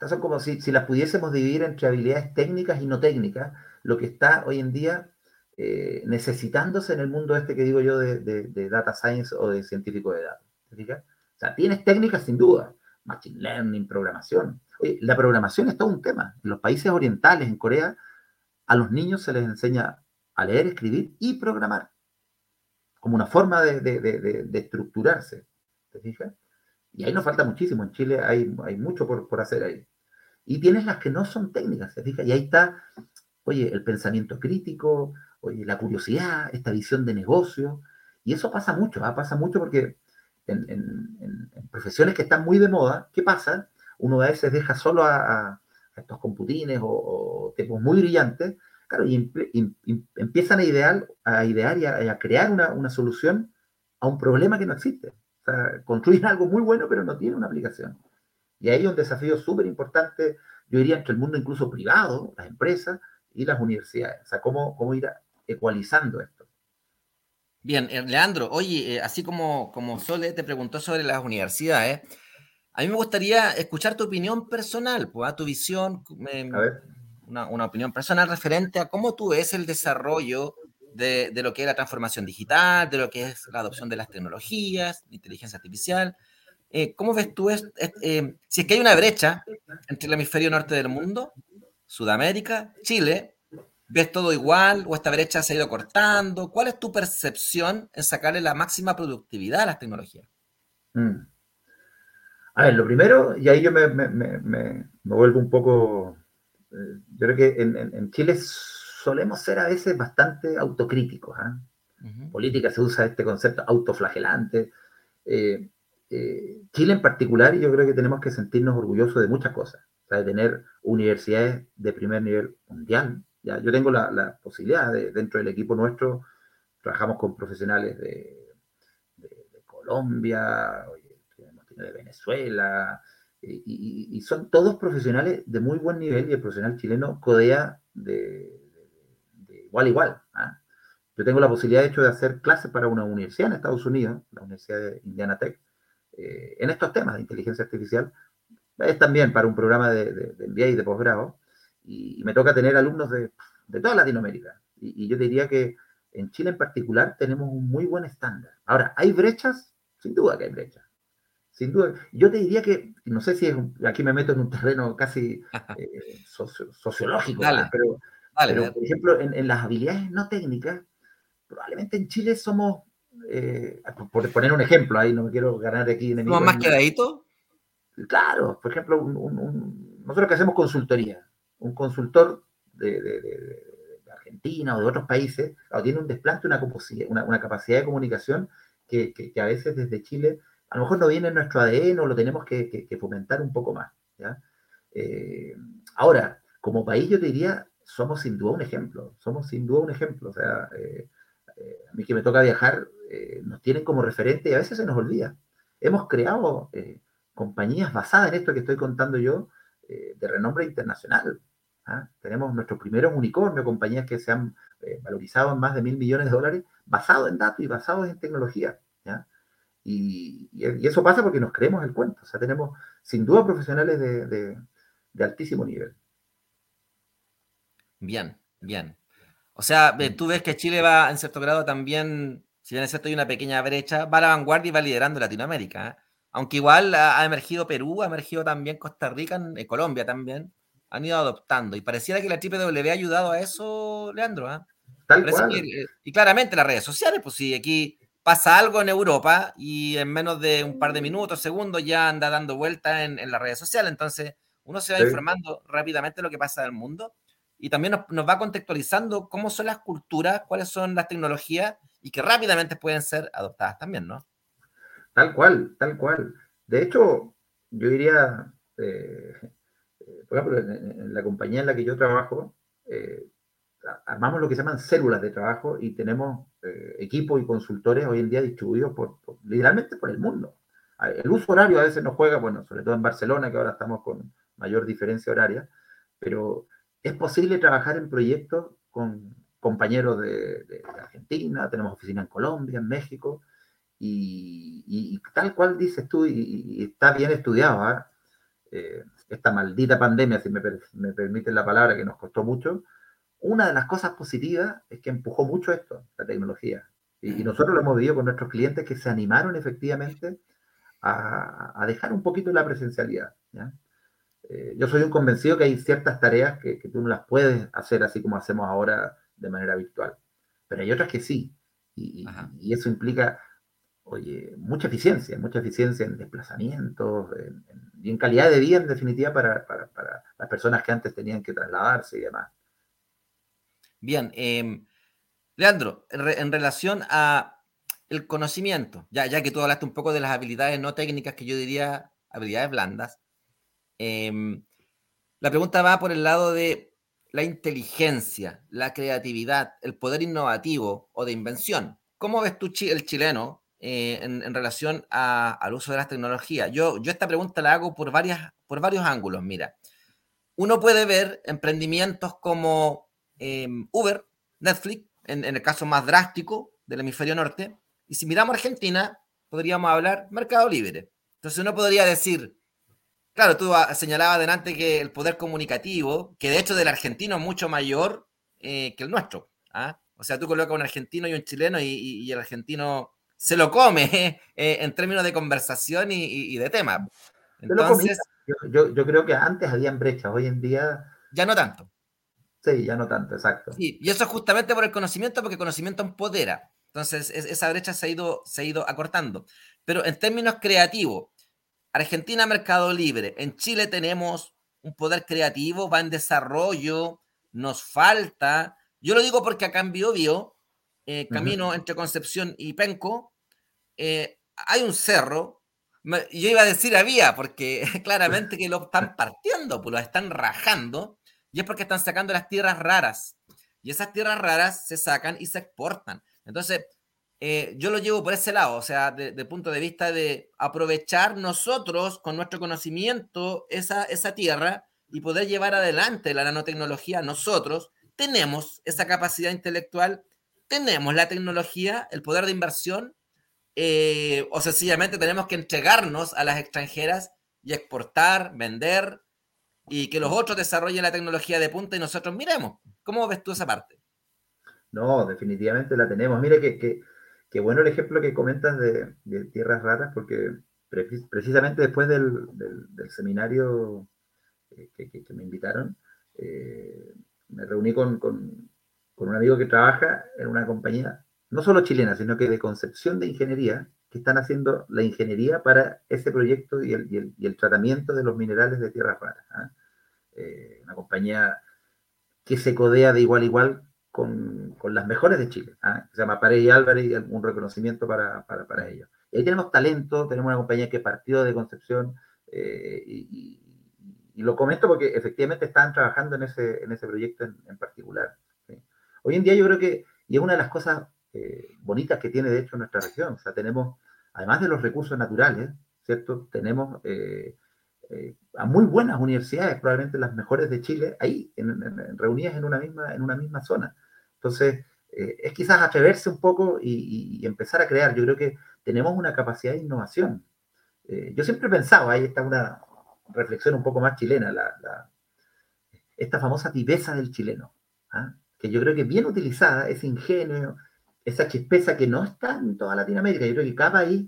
Son como si, si las pudiésemos dividir entre habilidades técnicas y no técnicas, lo que está hoy en día eh, necesitándose en el mundo este que digo yo de, de, data science o de científico de datos. O sea, tienes técnicas sin duda, machine learning, programación, la programación es todo un tema. En los países orientales, en Corea, a los niños se les enseña a leer, escribir y programar, como una forma de, estructurarse. ¿Te fijas? Y ahí nos falta muchísimo. En Chile hay, hay mucho por, hacer ahí. Y tienes las que no son técnicas. Y ahí está, oye, el pensamiento crítico, oye, la curiosidad, esta visión de negocio. Y eso pasa mucho, ¿ah? pasa mucho porque en, profesiones que están muy de moda, ¿qué pasa? uno a veces deja solo a, estos computines o, tipos muy brillantes, claro, y, empiezan a idear, a idear y a, crear una, solución a un problema que no existe. O sea, [laughs] construyen algo muy bueno, pero no tiene una aplicación. Y ahí hay un desafío súper importante, yo diría, entre el mundo incluso privado, las empresas y las universidades. O sea, cómo, cómo ir ecualizando esto. Bien, eh, Leandro, oye, eh, así como, como Sole te preguntó sobre las universidades, a mí me gustaría escuchar tu opinión personal, pues, ¿ah? tu visión, Una, opinión personal referente a cómo tú ves el desarrollo de, lo que es la transformación digital, de lo que es la adopción de las tecnologías, inteligencia artificial. Eh, ¿Cómo ves tú, eh, si es que hay una brecha entre el hemisferio norte del mundo, Sudamérica, Chile, ¿ves todo igual o esta brecha se ha ido cortando? ¿Cuál es tu percepción en sacarle la máxima productividad a las tecnologías? Mm. A ver, lo primero, y ahí yo me, me, me, vuelvo un poco, eh, yo creo que en, en, Chile solemos ser a veces bastante autocríticos. En política se usa este concepto autoflagelante. Eh, eh, Chile en particular, yo creo que tenemos que sentirnos orgullosos de muchas cosas, de tener universidades de primer nivel mundial. ¿ya? Yo tengo la, la posibilidad de, dentro del equipo nuestro, trabajamos con profesionales de, de, de Colombia, de Venezuela, y, son todos profesionales de muy buen nivel y el profesional chileno codea de, igual a igual. ¿ah? Yo tengo la posibilidad, de hecho, de hacer clases para una universidad en Estados Unidos, la Universidad de Indiana Tech, eh, en estos temas de inteligencia artificial. Es también para un programa de, de, MBA y de posgrado, y, me toca tener alumnos de, toda Latinoamérica. Y, y yo diría que en Chile en particular tenemos un muy buen estándar. Ahora, ¿hay brechas? Sin duda que hay brechas sin duda. Yo te diría que, no sé si aquí me meto en un terreno casi [laughs] eh, sociológico, pero, por ejemplo, en, las habilidades no técnicas, probablemente en Chile somos, eh, por poner un ejemplo, ahí no me quiero ganar aquí enemigos. ¿Somos más quedaditos? Claro, por ejemplo, nosotros que hacemos consultoría, un consultor de, Argentina o de otros países, tiene un desplante, una, una, una capacidad de comunicación que, que a veces desde Chile a lo mejor no viene en nuestro ADN o lo tenemos que, fomentar un poco más. Eh, ahora, como país yo te diría, somos sin duda un ejemplo, somos sin duda un ejemplo. O sea, eh, eh, a mí que me toca viajar, nos tienen como referente y a veces se nos olvida. Hemos creado compañías basadas en esto que estoy contando yo, de renombre internacional. ¿ah? Tenemos nuestros primeros unicornios, compañías que se han valorizado en más de mil millones de dólares, basados en datos y basados en tecnología. ¿ya? Y, eso pasa porque nos creemos el cuento. O sea, tenemos sin duda profesionales de, altísimo nivel. Bien, bien. O sea, tú ves que Chile va en cierto grado también, si bien es cierto hay una pequeña brecha, va a la vanguardia y va liderando Latinoamérica. ¿eh? Aunque igual ha, emergido Perú, ha emergido también Costa Rica, en, Colombia también, han ido adoptando. Y pareciera que la W ha ayudado a eso, Leandro. ¿eh? Tal cual. Eh, y claramente las redes sociales, pues sí, aquí pasa algo en Europa y en menos de un par de minutos, segundos, ya anda dando vuelta en, las redes sociales. Entonces, uno se va informando rápidamente de lo que pasa en el mundo y también nos, va contextualizando cómo son las culturas, cuáles son las tecnologías y que rápidamente pueden ser adoptadas también, ¿no? Tal cual, tal cual. De hecho, yo diría, eh, por ejemplo, en, la compañía en la que yo trabajo, eh, armamos lo que se llaman células de trabajo y tenemos eh, equipos y consultores hoy en día distribuidos por, literalmente por el mundo. El uso horario a veces nos juega, bueno, sobre todo en Barcelona, que ahora estamos con mayor diferencia horaria, pero es posible trabajar en proyectos con compañeros de, Argentina, tenemos oficina en Colombia, en México, y, tal cual dices tú, y, está bien estudiado, ¿ah? eh, esta maldita pandemia, si me, me permiten la palabra, que nos costó mucho, una de las cosas positivas es que empujó mucho esto, la tecnología. Y, nosotros lo hemos vivido con nuestros clientes que se animaron efectivamente a, dejar un poquito la presencialidad. Eh, yo soy un convencido que hay ciertas tareas que, tú no las puedes hacer así como hacemos ahora de manera virtual, pero hay otras que sí. Y, eso implica, oye, mucha eficiencia, mucha eficiencia en desplazamientos y en calidad de vida en definitiva para las personas que antes tenían que trasladarse y demás. Bien, em, Leandro, en, relación a el conocimiento, ya, ya que tú hablaste un poco de las habilidades no técnicas, que yo diría habilidades blandas, em, la pregunta va por el lado de la inteligencia, la creatividad, el poder innovativo o de invención. ¿Cómo ves tú el chileno eh, en, relación al uso de las tecnologías? Yo, yo esta pregunta la hago por, varias, por varios ángulos. Mira, uno puede ver emprendimientos como Em, Uber, Netflix, en, el caso más drástico del hemisferio norte. Y si miramos Argentina, podríamos hablar Mercado Libre. Entonces uno podría decir, claro, tú señalabas adelante que el poder comunicativo, que de hecho del argentino es mucho mayor eh, que el nuestro. ¿ah? O sea, tú colocas un argentino y un chileno y, el argentino se lo come [laughs] eh, en términos de conversación y, de tema. Entonces, yo, yo, creo que antes habían brechas, hoy en día... Ya no tanto. Sí, ya no tanto, exacto. Sí, y eso es justamente por el conocimiento, porque el conocimiento empodera. Entonces, esa brecha se ha, ido, se ha ido acortando. Pero en términos creativos, Argentina, Mercado Libre. En Chile tenemos un poder creativo, va en desarrollo, nos falta. Yo lo digo porque en Biobío, eh, camino entre Concepción y Penco, eh, hay un cerro. Yo iba a decir había, porque [laughs] claramente que lo están [laughs] partiendo, pues lo están rajando y es porque están sacando las tierras raras. Y esas tierras raras se sacan y se exportan. Entonces, eh, yo lo llevo por ese lado, o sea, desde el punto de vista de aprovechar nosotros con nuestro conocimiento esa, esa tierra y poder llevar adelante la nanotecnología nosotros. Tenemos esa capacidad intelectual, tenemos la tecnología, el poder de inversión, eh, o sencillamente tenemos que entregarnos a las extranjeras y exportar, vender y que los otros desarrollen la tecnología de punta y nosotros miremos. ¿Cómo ves tú esa parte? No, definitivamente la tenemos. Mire que, que, bueno el ejemplo que comentas de, tierras raras, porque precisamente después del, seminario eh, que, me invitaron, eh, me reuní con, un amigo que trabaja en una compañía, no solo chilena, sino que de concepción de ingeniería, que están haciendo la ingeniería para ese proyecto y el, y el, tratamiento de los minerales de tierras raras. ¿ah? Eh, una compañía que se codea de igual a igual con, con las mejores de Chile. ¿ah? Se llama Paredes y Álvarez y un reconocimiento para, para, para, ellos. Y ahí tenemos talento, tenemos una compañía que partió de Concepción eh, y, lo comento porque efectivamente están trabajando en ese, en ese proyecto en, en particular. Hoy en día yo creo que, y es una de las cosas eh, bonitas que tiene de hecho nuestra región. O sea, tenemos, además de los recursos naturales, ¿cierto? Tenemos eh, eh, a muy buenas universidades, probablemente las mejores de Chile, ahí, reunidas en una misma, en una misma zona. Entonces, es quizás atreverse un poco y, empezar a crear. Yo creo que tenemos una capacidad de innovación. yo siempre he pensado, ahí está una reflexión un poco más chilena, la, esta famosa viveza del chileno. ¿ah? que yo creo que bien utilizada, ese ingenio, esa chispeza que no está en toda Latinoamérica. Yo creo que cada país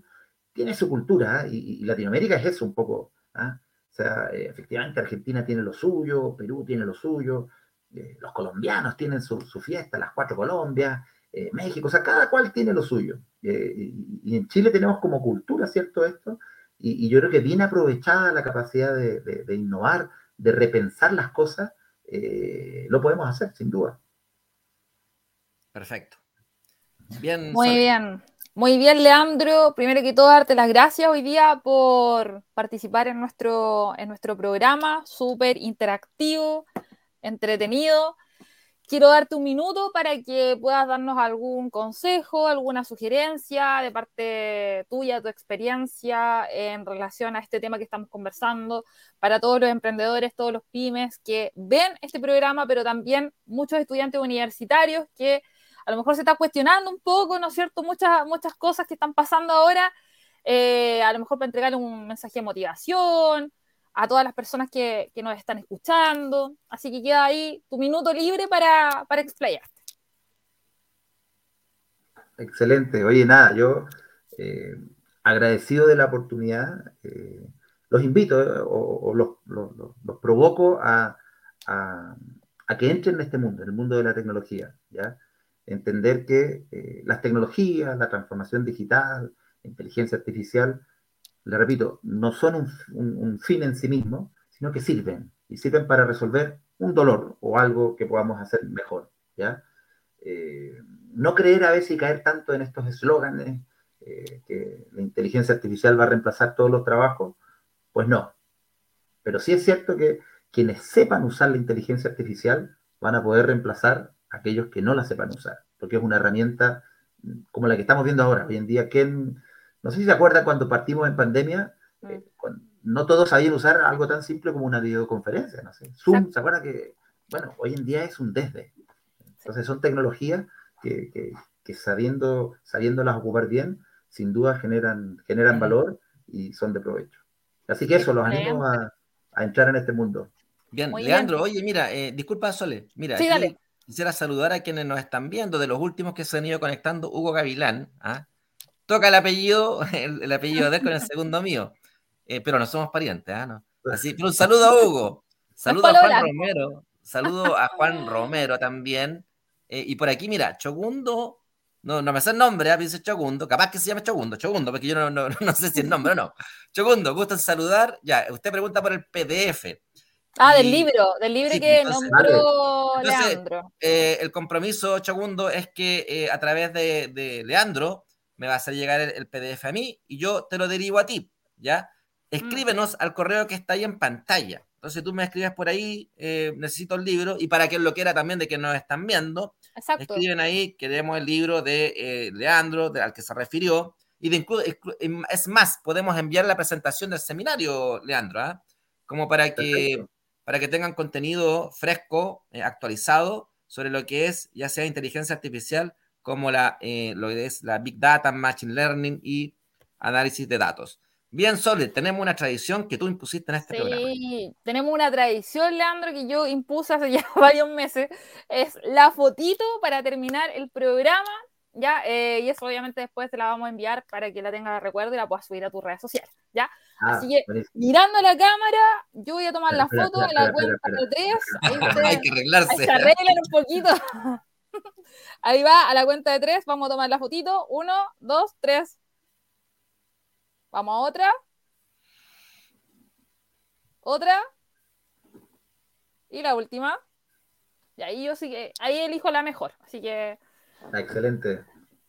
tiene su cultura ¿ah? y, Latinoamérica es eso un poco. ¿ah? O sea, eh, efectivamente Argentina tiene lo suyo, Perú tiene lo suyo, eh, los colombianos tienen su, fiesta, las cuatro Colombias, eh, México, o sea, cada cual tiene lo suyo. Y, en Chile tenemos como cultura, ¿cierto? Esto, y, yo creo que bien aprovechada la capacidad de, innovar, de repensar las cosas, lo podemos hacer, sin duda. Perfecto. Bien. Muy bien. Muy bien, Leandro. Primero que todo, darte las gracias hoy día por participar en nuestro, en nuestro programa, súper interactivo, entretenido. Quiero darte un minuto para que puedas darnos algún consejo, alguna sugerencia de parte tuya, tu experiencia en relación a este tema que estamos conversando, para todos los emprendedores, todos los pymes que ven este programa, pero también muchos estudiantes universitarios que a lo mejor se está cuestionando un poco, ¿no es cierto? Muchas, muchas cosas que están pasando ahora, eh, a lo mejor para entregarle un mensaje de motivación a todas las personas que, nos están escuchando. Así que queda ahí tu minuto libre para, para explayarte. Excelente. Oye, nada, yo eh, agradecido de la oportunidad, eh, los invito o, los, provoco a, a, a, que entren en este mundo, en el mundo de la tecnología. ¿ya? entender que eh, las tecnologías, la transformación digital, inteligencia artificial, le repito, no son un, fin en sí mismo, sino que sirven, y sirven para resolver un dolor o algo que podamos hacer mejor, ¿ya? Eh, no creer a veces y caer tanto en estos eslóganes eh, que la inteligencia artificial va a reemplazar todos los trabajos, pues no. Pero sí es cierto que quienes sepan usar la inteligencia artificial van a poder reemplazar aquellos que no la sepan usar, porque es una herramienta como la que estamos viendo ahora. Hoy en día, ¿quién, no sé si se acuerdan cuando partimos en pandemia, mm. eh, no todos sabían usar algo tan simple como una videoconferencia, no sé. Zoom, ¿se acuerda que, bueno, hoy en día es un desde. Entonces son tecnologías que, que, sabiendo, sabiéndolas ocupar bien, sin duda generan, generan valor y son de provecho. Así que eso, los animo a, a entrar en este mundo. Bien, Leandro, oye, mira, eh, disculpa, Sole, mira, sí, dale. Quisiera saludar a quienes nos están viendo, de los últimos que se han ido conectando, Hugo Gavilán. ¿ah? Toca el apellido, [laughs] el, apellido de él con el segundo mío, eh, pero no somos parientes. ¿ah? Así, pero un saludo a Hugo, saludo a Juan Romero, saludo a Juan Romero también. Eh, y por aquí, mira, Chogundo, no, no me sé el nombre, ¿eh? dice Chogundo, capaz que se llame Chogundo, Chogundo, porque yo no, no, no sé si el nombre o no. Chogundo, gusto en saludar. Ya, usted pregunta por el PDF. Ah, del libro, del libro que nombró Leandro. Eh, el compromiso, segundo, es que eh, a través de, Leandro me va a hacer llegar el, PDF a mí y yo te lo derivo a ti, ¿ya? Escríbenos al correo que está ahí en pantalla. Entonces tú me escribes por ahí, eh, necesito el libro, y para quien lo quiera también de que nos están viendo, escriben ahí, queremos el libro de Leandro, al que se refirió, y de, es más, podemos enviar la presentación del seminario, Leandro, ¿ah? como para que para que tengan contenido fresco, eh, actualizado sobre lo que es ya sea inteligencia artificial como la, eh, lo que es la Big Data, Machine Learning y análisis de datos. Bien, Sole, tenemos una tradición que tú impusiste en este programa. Sí, tenemos una tradición, Leandro, que yo impuse hace ya [laughs] varios meses. Es la fotito para terminar el programa, ¿ya? Eh, y eso obviamente después te la vamos a enviar para que la tengas de recuerdo y la puedas subir a tus redes sociales, ¿ya? Ah, Así que, mirando la cámara, yo voy a tomar la foto a la cuenta de tres. Hay que arreglarse. se arreglan un poquito. [laughs] Ahí va, a la cuenta de tres, vamos a tomar la fotito. Uno, dos, tres. Vamos a otra. Otra. Y la última. Y ahí yo sí que, ahí elijo la mejor. Así que. Excelente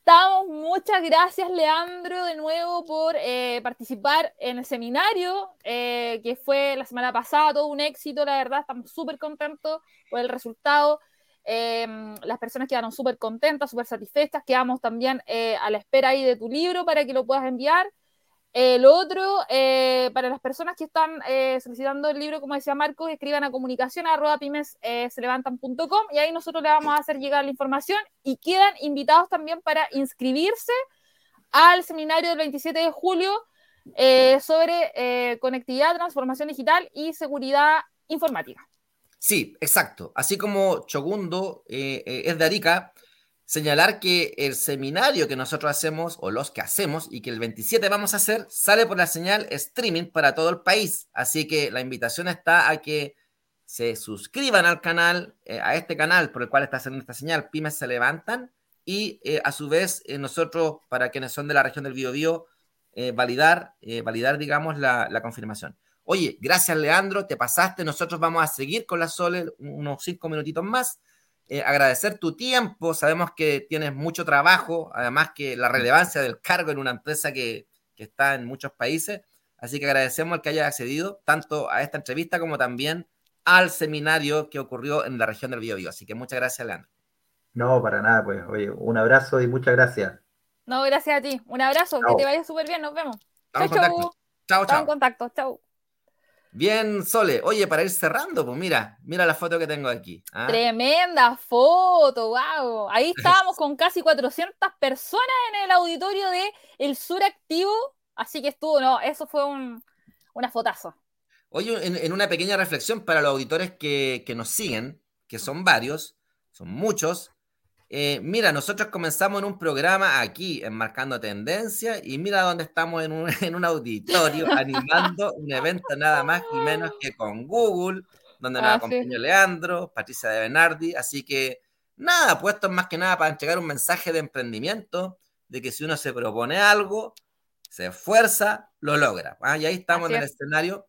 estamos. Muchas gracias, Leandro, de nuevo por eh, participar en el seminario eh, que fue la semana pasada, todo un éxito, la verdad. Estamos súper contentos por el resultado. Em, las personas quedaron súper contentas, súper satisfechas. Quedamos también eh, a la espera ahí de tu libro para que lo puedas enviar. Eh, lo otro, eh, para las personas que están eh, solicitando el libro, como decía Marcos, escriban a comunicación arroba pymes se levantan.com y ahí nosotros le vamos a hacer llegar la información y quedan invitados también para inscribirse al seminario del 27 de julio sobre conectividad, transformación digital y seguridad informática. Sí, exacto. Así como Chogundo eh, eh, es de Arica, señalar que el seminario que nosotros hacemos, o los que hacemos, y que el 27 vamos a hacer, sale por la señal streaming para todo el país. Así que la invitación está a que se suscriban al canal, eh, a este canal por el cual está haciendo esta señal, Pymes se levantan, y a su vez nosotros, para quienes son de la región del Biobío, validar, validar, digamos, la confirmación. Oye, gracias Leandro, te pasaste, nosotros vamos a seguir con la Sole unos cinco minutitos más. Eh, agradecer tu tiempo, sabemos que tienes mucho trabajo, además que la relevancia del cargo en una empresa que, está en muchos países, así que agradecemos el que haya accedido tanto a esta entrevista como también al seminario que ocurrió en la región del Biobío. Así que muchas gracias, Leandro. No, para nada, pues, oye, un abrazo y muchas gracias. No, gracias a ti. Un abrazo, que te vaya súper bien, nos vemos. Chao, chao. Chao, chao. en contacto, chao. Bien, Sole. Oye, para ir cerrando, pues mira, mira la foto que tengo aquí. ¿ah? Tremenda foto, wow. Ahí [laughs] estábamos con casi 400 personas en el auditorio de El Sur Activo, así que estuvo, no, eso fue un, una fotazo. Oye, en, una pequeña reflexión para los auditores que, que nos siguen, que son varios, son muchos, eh, mira, nosotros comenzamos en un programa aquí, en Marcando Tendencia, y mira dónde estamos en un, [laughs] en un auditorio [laughs] animando un evento nada más y menos que con Google, donde nos ah, acompañó Leandro, Patricia de Benardi, así que nada, puesto más que nada para entregar un mensaje de emprendimiento, de que si uno se propone algo, se esfuerza, lo logra. ¿ah? Y ahí estamos en el escenario.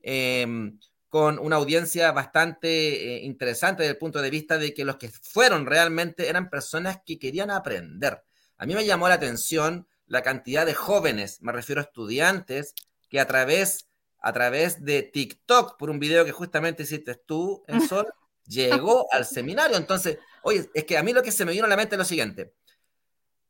Em, con una audiencia bastante eh, interesante desde el punto de vista de que los que fueron realmente eran personas que querían aprender. A mí me llamó la atención la cantidad de jóvenes, me refiero a estudiantes, que a través, a través de TikTok, por un video que justamente hiciste tú en [laughs] Sol, llegó al seminario. Entonces, oye, es que a mí lo que se me vino a la mente es lo siguiente.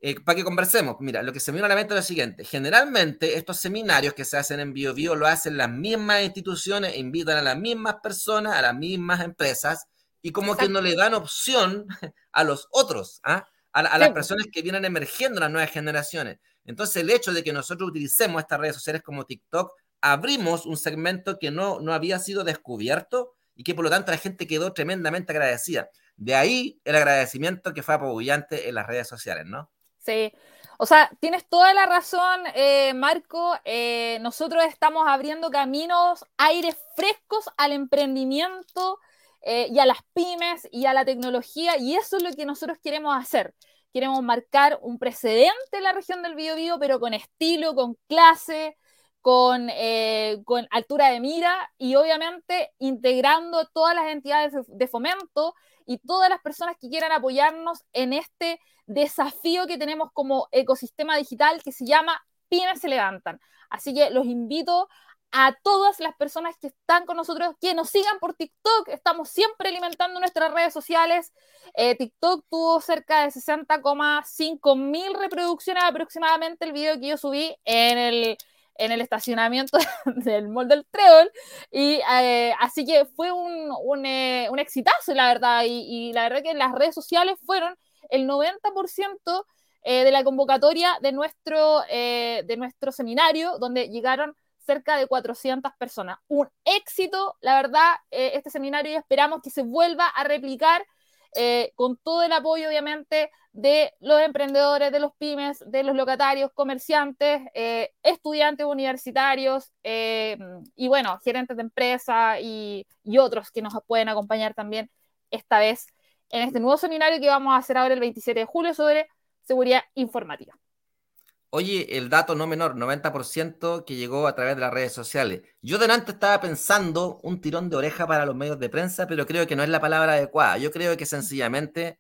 Eh, para que conversemos, mira, lo que se me viene a la mente es lo siguiente. Generalmente estos seminarios que se hacen en BioBio lo hacen las mismas instituciones, invitan a las mismas personas, a las mismas empresas, y como que no le dan opción a los otros, ¿ah? a, las personas que vienen emergiendo, las nuevas generaciones. Entonces el hecho de que nosotros utilicemos estas redes sociales como TikTok, abrimos un segmento que no, no había sido descubierto y que por lo tanto la gente quedó tremendamente agradecida. De ahí el agradecimiento que fue apabullante en las redes sociales, ¿no? Sí. O sea, tienes toda la razón, eh, Marco. Eh, nosotros estamos abriendo caminos, aires frescos al emprendimiento eh, y a las pymes y a la tecnología, y eso es lo que nosotros queremos hacer. Queremos marcar un precedente en la región del Biobío, pero con estilo, con clase, con, con altura de mira y obviamente integrando todas las entidades de fomento y todas las personas que quieran apoyarnos en este desafío que tenemos como ecosistema digital que se llama Pymes se levantan. Así que los invito a todas las personas que están con nosotros, que nos sigan por TikTok. Estamos siempre alimentando nuestras redes sociales. Eh, TikTok tuvo cerca de 60,5 mil reproducciones aproximadamente el video que yo subí en el, en el estacionamiento [laughs] del Mall del Treol. Y eh, así que fue un, un, eh, un, exitazo, la verdad. Y, y la verdad que las redes sociales fueron el 90% eh, de la convocatoria de nuestro, eh, de nuestro seminario, donde llegaron cerca de 400 personas. Un éxito, la verdad, eh, este seminario y esperamos que se vuelva a replicar con todo el apoyo, obviamente, de los emprendedores, de los pymes, de los locatarios, comerciantes, estudiantes universitarios y, bueno, gerentes de empresa y, y otros que nos pueden acompañar también esta vez en este nuevo seminario que vamos a hacer ahora el 27 de julio sobre seguridad informática. Oye, el dato no menor, 90% que llegó a través de las redes sociales. Yo delante estaba pensando un tirón de oreja para los medios de prensa, pero creo que no es la palabra adecuada. Yo creo que sencillamente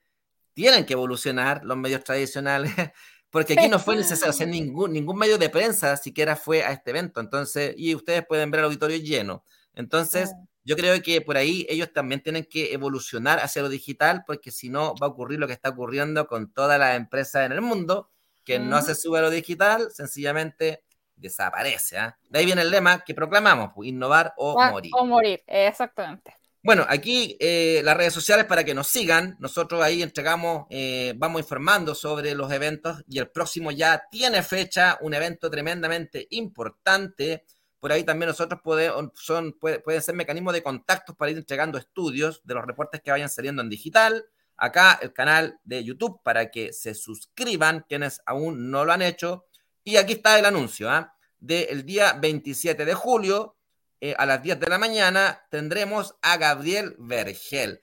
tienen que evolucionar los medios tradicionales, [laughs] porque aquí no fue [laughs] necesario hacer ningún, ningún medio de prensa siquiera fue a este evento. Entonces, y ustedes pueden ver el auditorio lleno. Entonces, yo creo que por ahí ellos también tienen que evolucionar hacia lo digital, porque si no va a ocurrir lo que está ocurriendo con todas las empresas en el mundo, que no se sube a lo digital, sencillamente desaparece. ¿ah? De ahí viene el lema que proclamamos, pues, innovar o morir. O morir, exactamente. Bueno, aquí eh, las redes sociales para que nos sigan, nosotros ahí entregamos, eh, vamos informando sobre los eventos y el próximo ya tiene fecha, un evento tremendamente importante por ahí también nosotros podemos, son, pueden ser mecanismos de contactos para ir entregando estudios de los reportes que vayan saliendo en digital. Acá el canal de YouTube para que se suscriban quienes aún no lo han hecho. Y aquí está el anuncio ¿ah? del día 27 de julio eh, a las 10 de la mañana tendremos a Gabriel Vergel.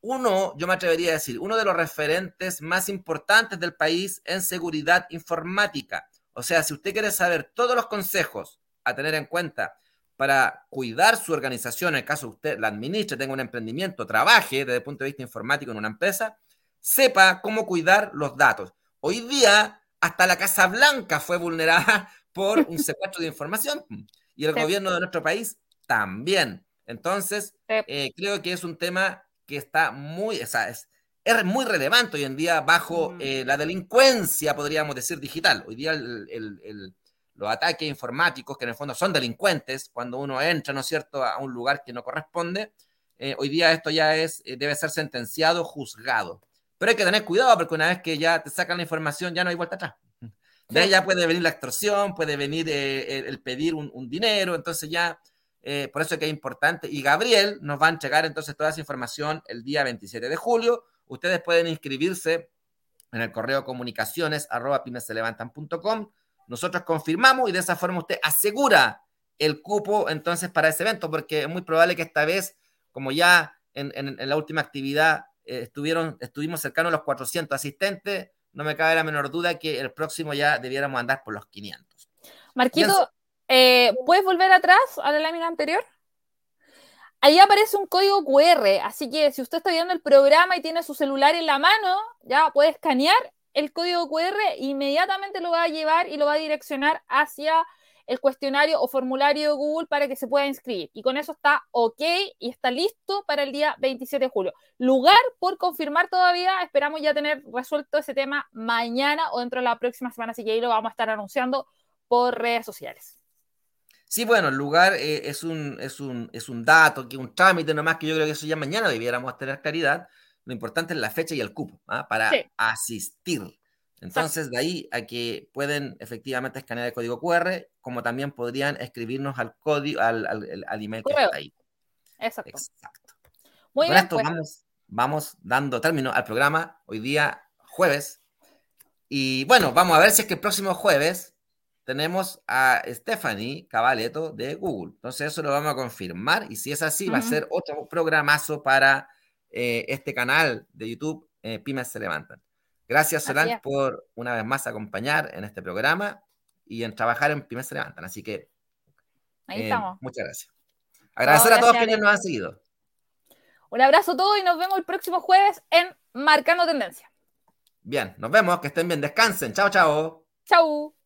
Uno, yo me atrevería a decir, uno de los referentes más importantes del país en seguridad informática. O sea, si usted quiere saber todos los consejos a tener en cuenta para cuidar su organización, en el caso de usted la administre, tenga un emprendimiento, trabaje desde el punto de vista informático en una empresa, sepa cómo cuidar los datos. Hoy día, hasta la Casa Blanca fue vulnerada [laughs] por un [laughs] secuestro de información y el gobierno de nuestro país también. Entonces, eh, creo que es un tema que está muy, o sea, es, es muy relevante hoy en día bajo eh, la delincuencia, podríamos decir, digital. Hoy día el, los ataques informáticos, que en el fondo son delincuentes, cuando uno entra, ¿no es cierto?, a un lugar que no corresponde, eh, hoy día esto ya es, eh, debe ser sentenciado, juzgado. Pero hay que tener cuidado porque una vez que ya te sacan la información, ya no hay vuelta atrás. De ahí ya puede venir la extorsión, puede venir eh, el pedir un, dinero, entonces ya, por eso es que es importante. Y Gabriel nos va a entregar entonces toda esa información el día 27 de julio. Ustedes pueden inscribirse en el correo comunicaciones arroba nosotros confirmamos y de esa forma usted asegura el cupo entonces para ese evento, porque es muy probable que esta vez, como ya en, la última actividad eh, estuvieron, estuvimos cercanos a los 400 asistentes, no me cabe la menor duda que el próximo ya debiéramos andar por los 500. Marquito, eh, ¿puedes volver atrás a la lámina anterior? Ahí aparece un código QR, así que si usted está viendo el programa y tiene su celular en la mano, ya puede escanear el código QR inmediatamente lo va a llevar y lo va a direccionar hacia el cuestionario o formulario de Google para que se pueda inscribir. Y con eso está ok y está listo para el día 27 de julio. Lugar por confirmar todavía, esperamos ya tener resuelto ese tema mañana o dentro de la próxima semana, así que ahí lo vamos a estar anunciando por redes sociales. Sí, bueno, el lugar eh, es, un, es, un, es un dato, que un trámite nomás que yo creo que eso ya mañana debiéramos tener claridad lo importante es la fecha y el cupo ¿ah? para asistir. Entonces, de ahí a que pueden efectivamente escanear el código QR, como también podrían escribirnos al código, al, al, email que está ahí. Exacto. Exacto. Muy bien, esto pues. vamos, vamos dando término al programa hoy día jueves. Y bueno, vamos a ver si es que el próximo jueves tenemos a Stephanie Cabaleto de Google. Entonces eso lo vamos a confirmar y si es así, va a ser otro programazo para eh, este canal de YouTube, eh, Pymes se levantan. Gracias, Solange, por una vez más acompañar en este programa y en trabajar en Pymes se levantan. Así que Ahí eh, estamos. muchas gracias. Agradecer a todos quienes nos han seguido. Un abrazo a todos y nos vemos el próximo jueves en Marcando Tendencia. Bien, nos vemos, que estén bien, descansen. Chao, chao. Chao.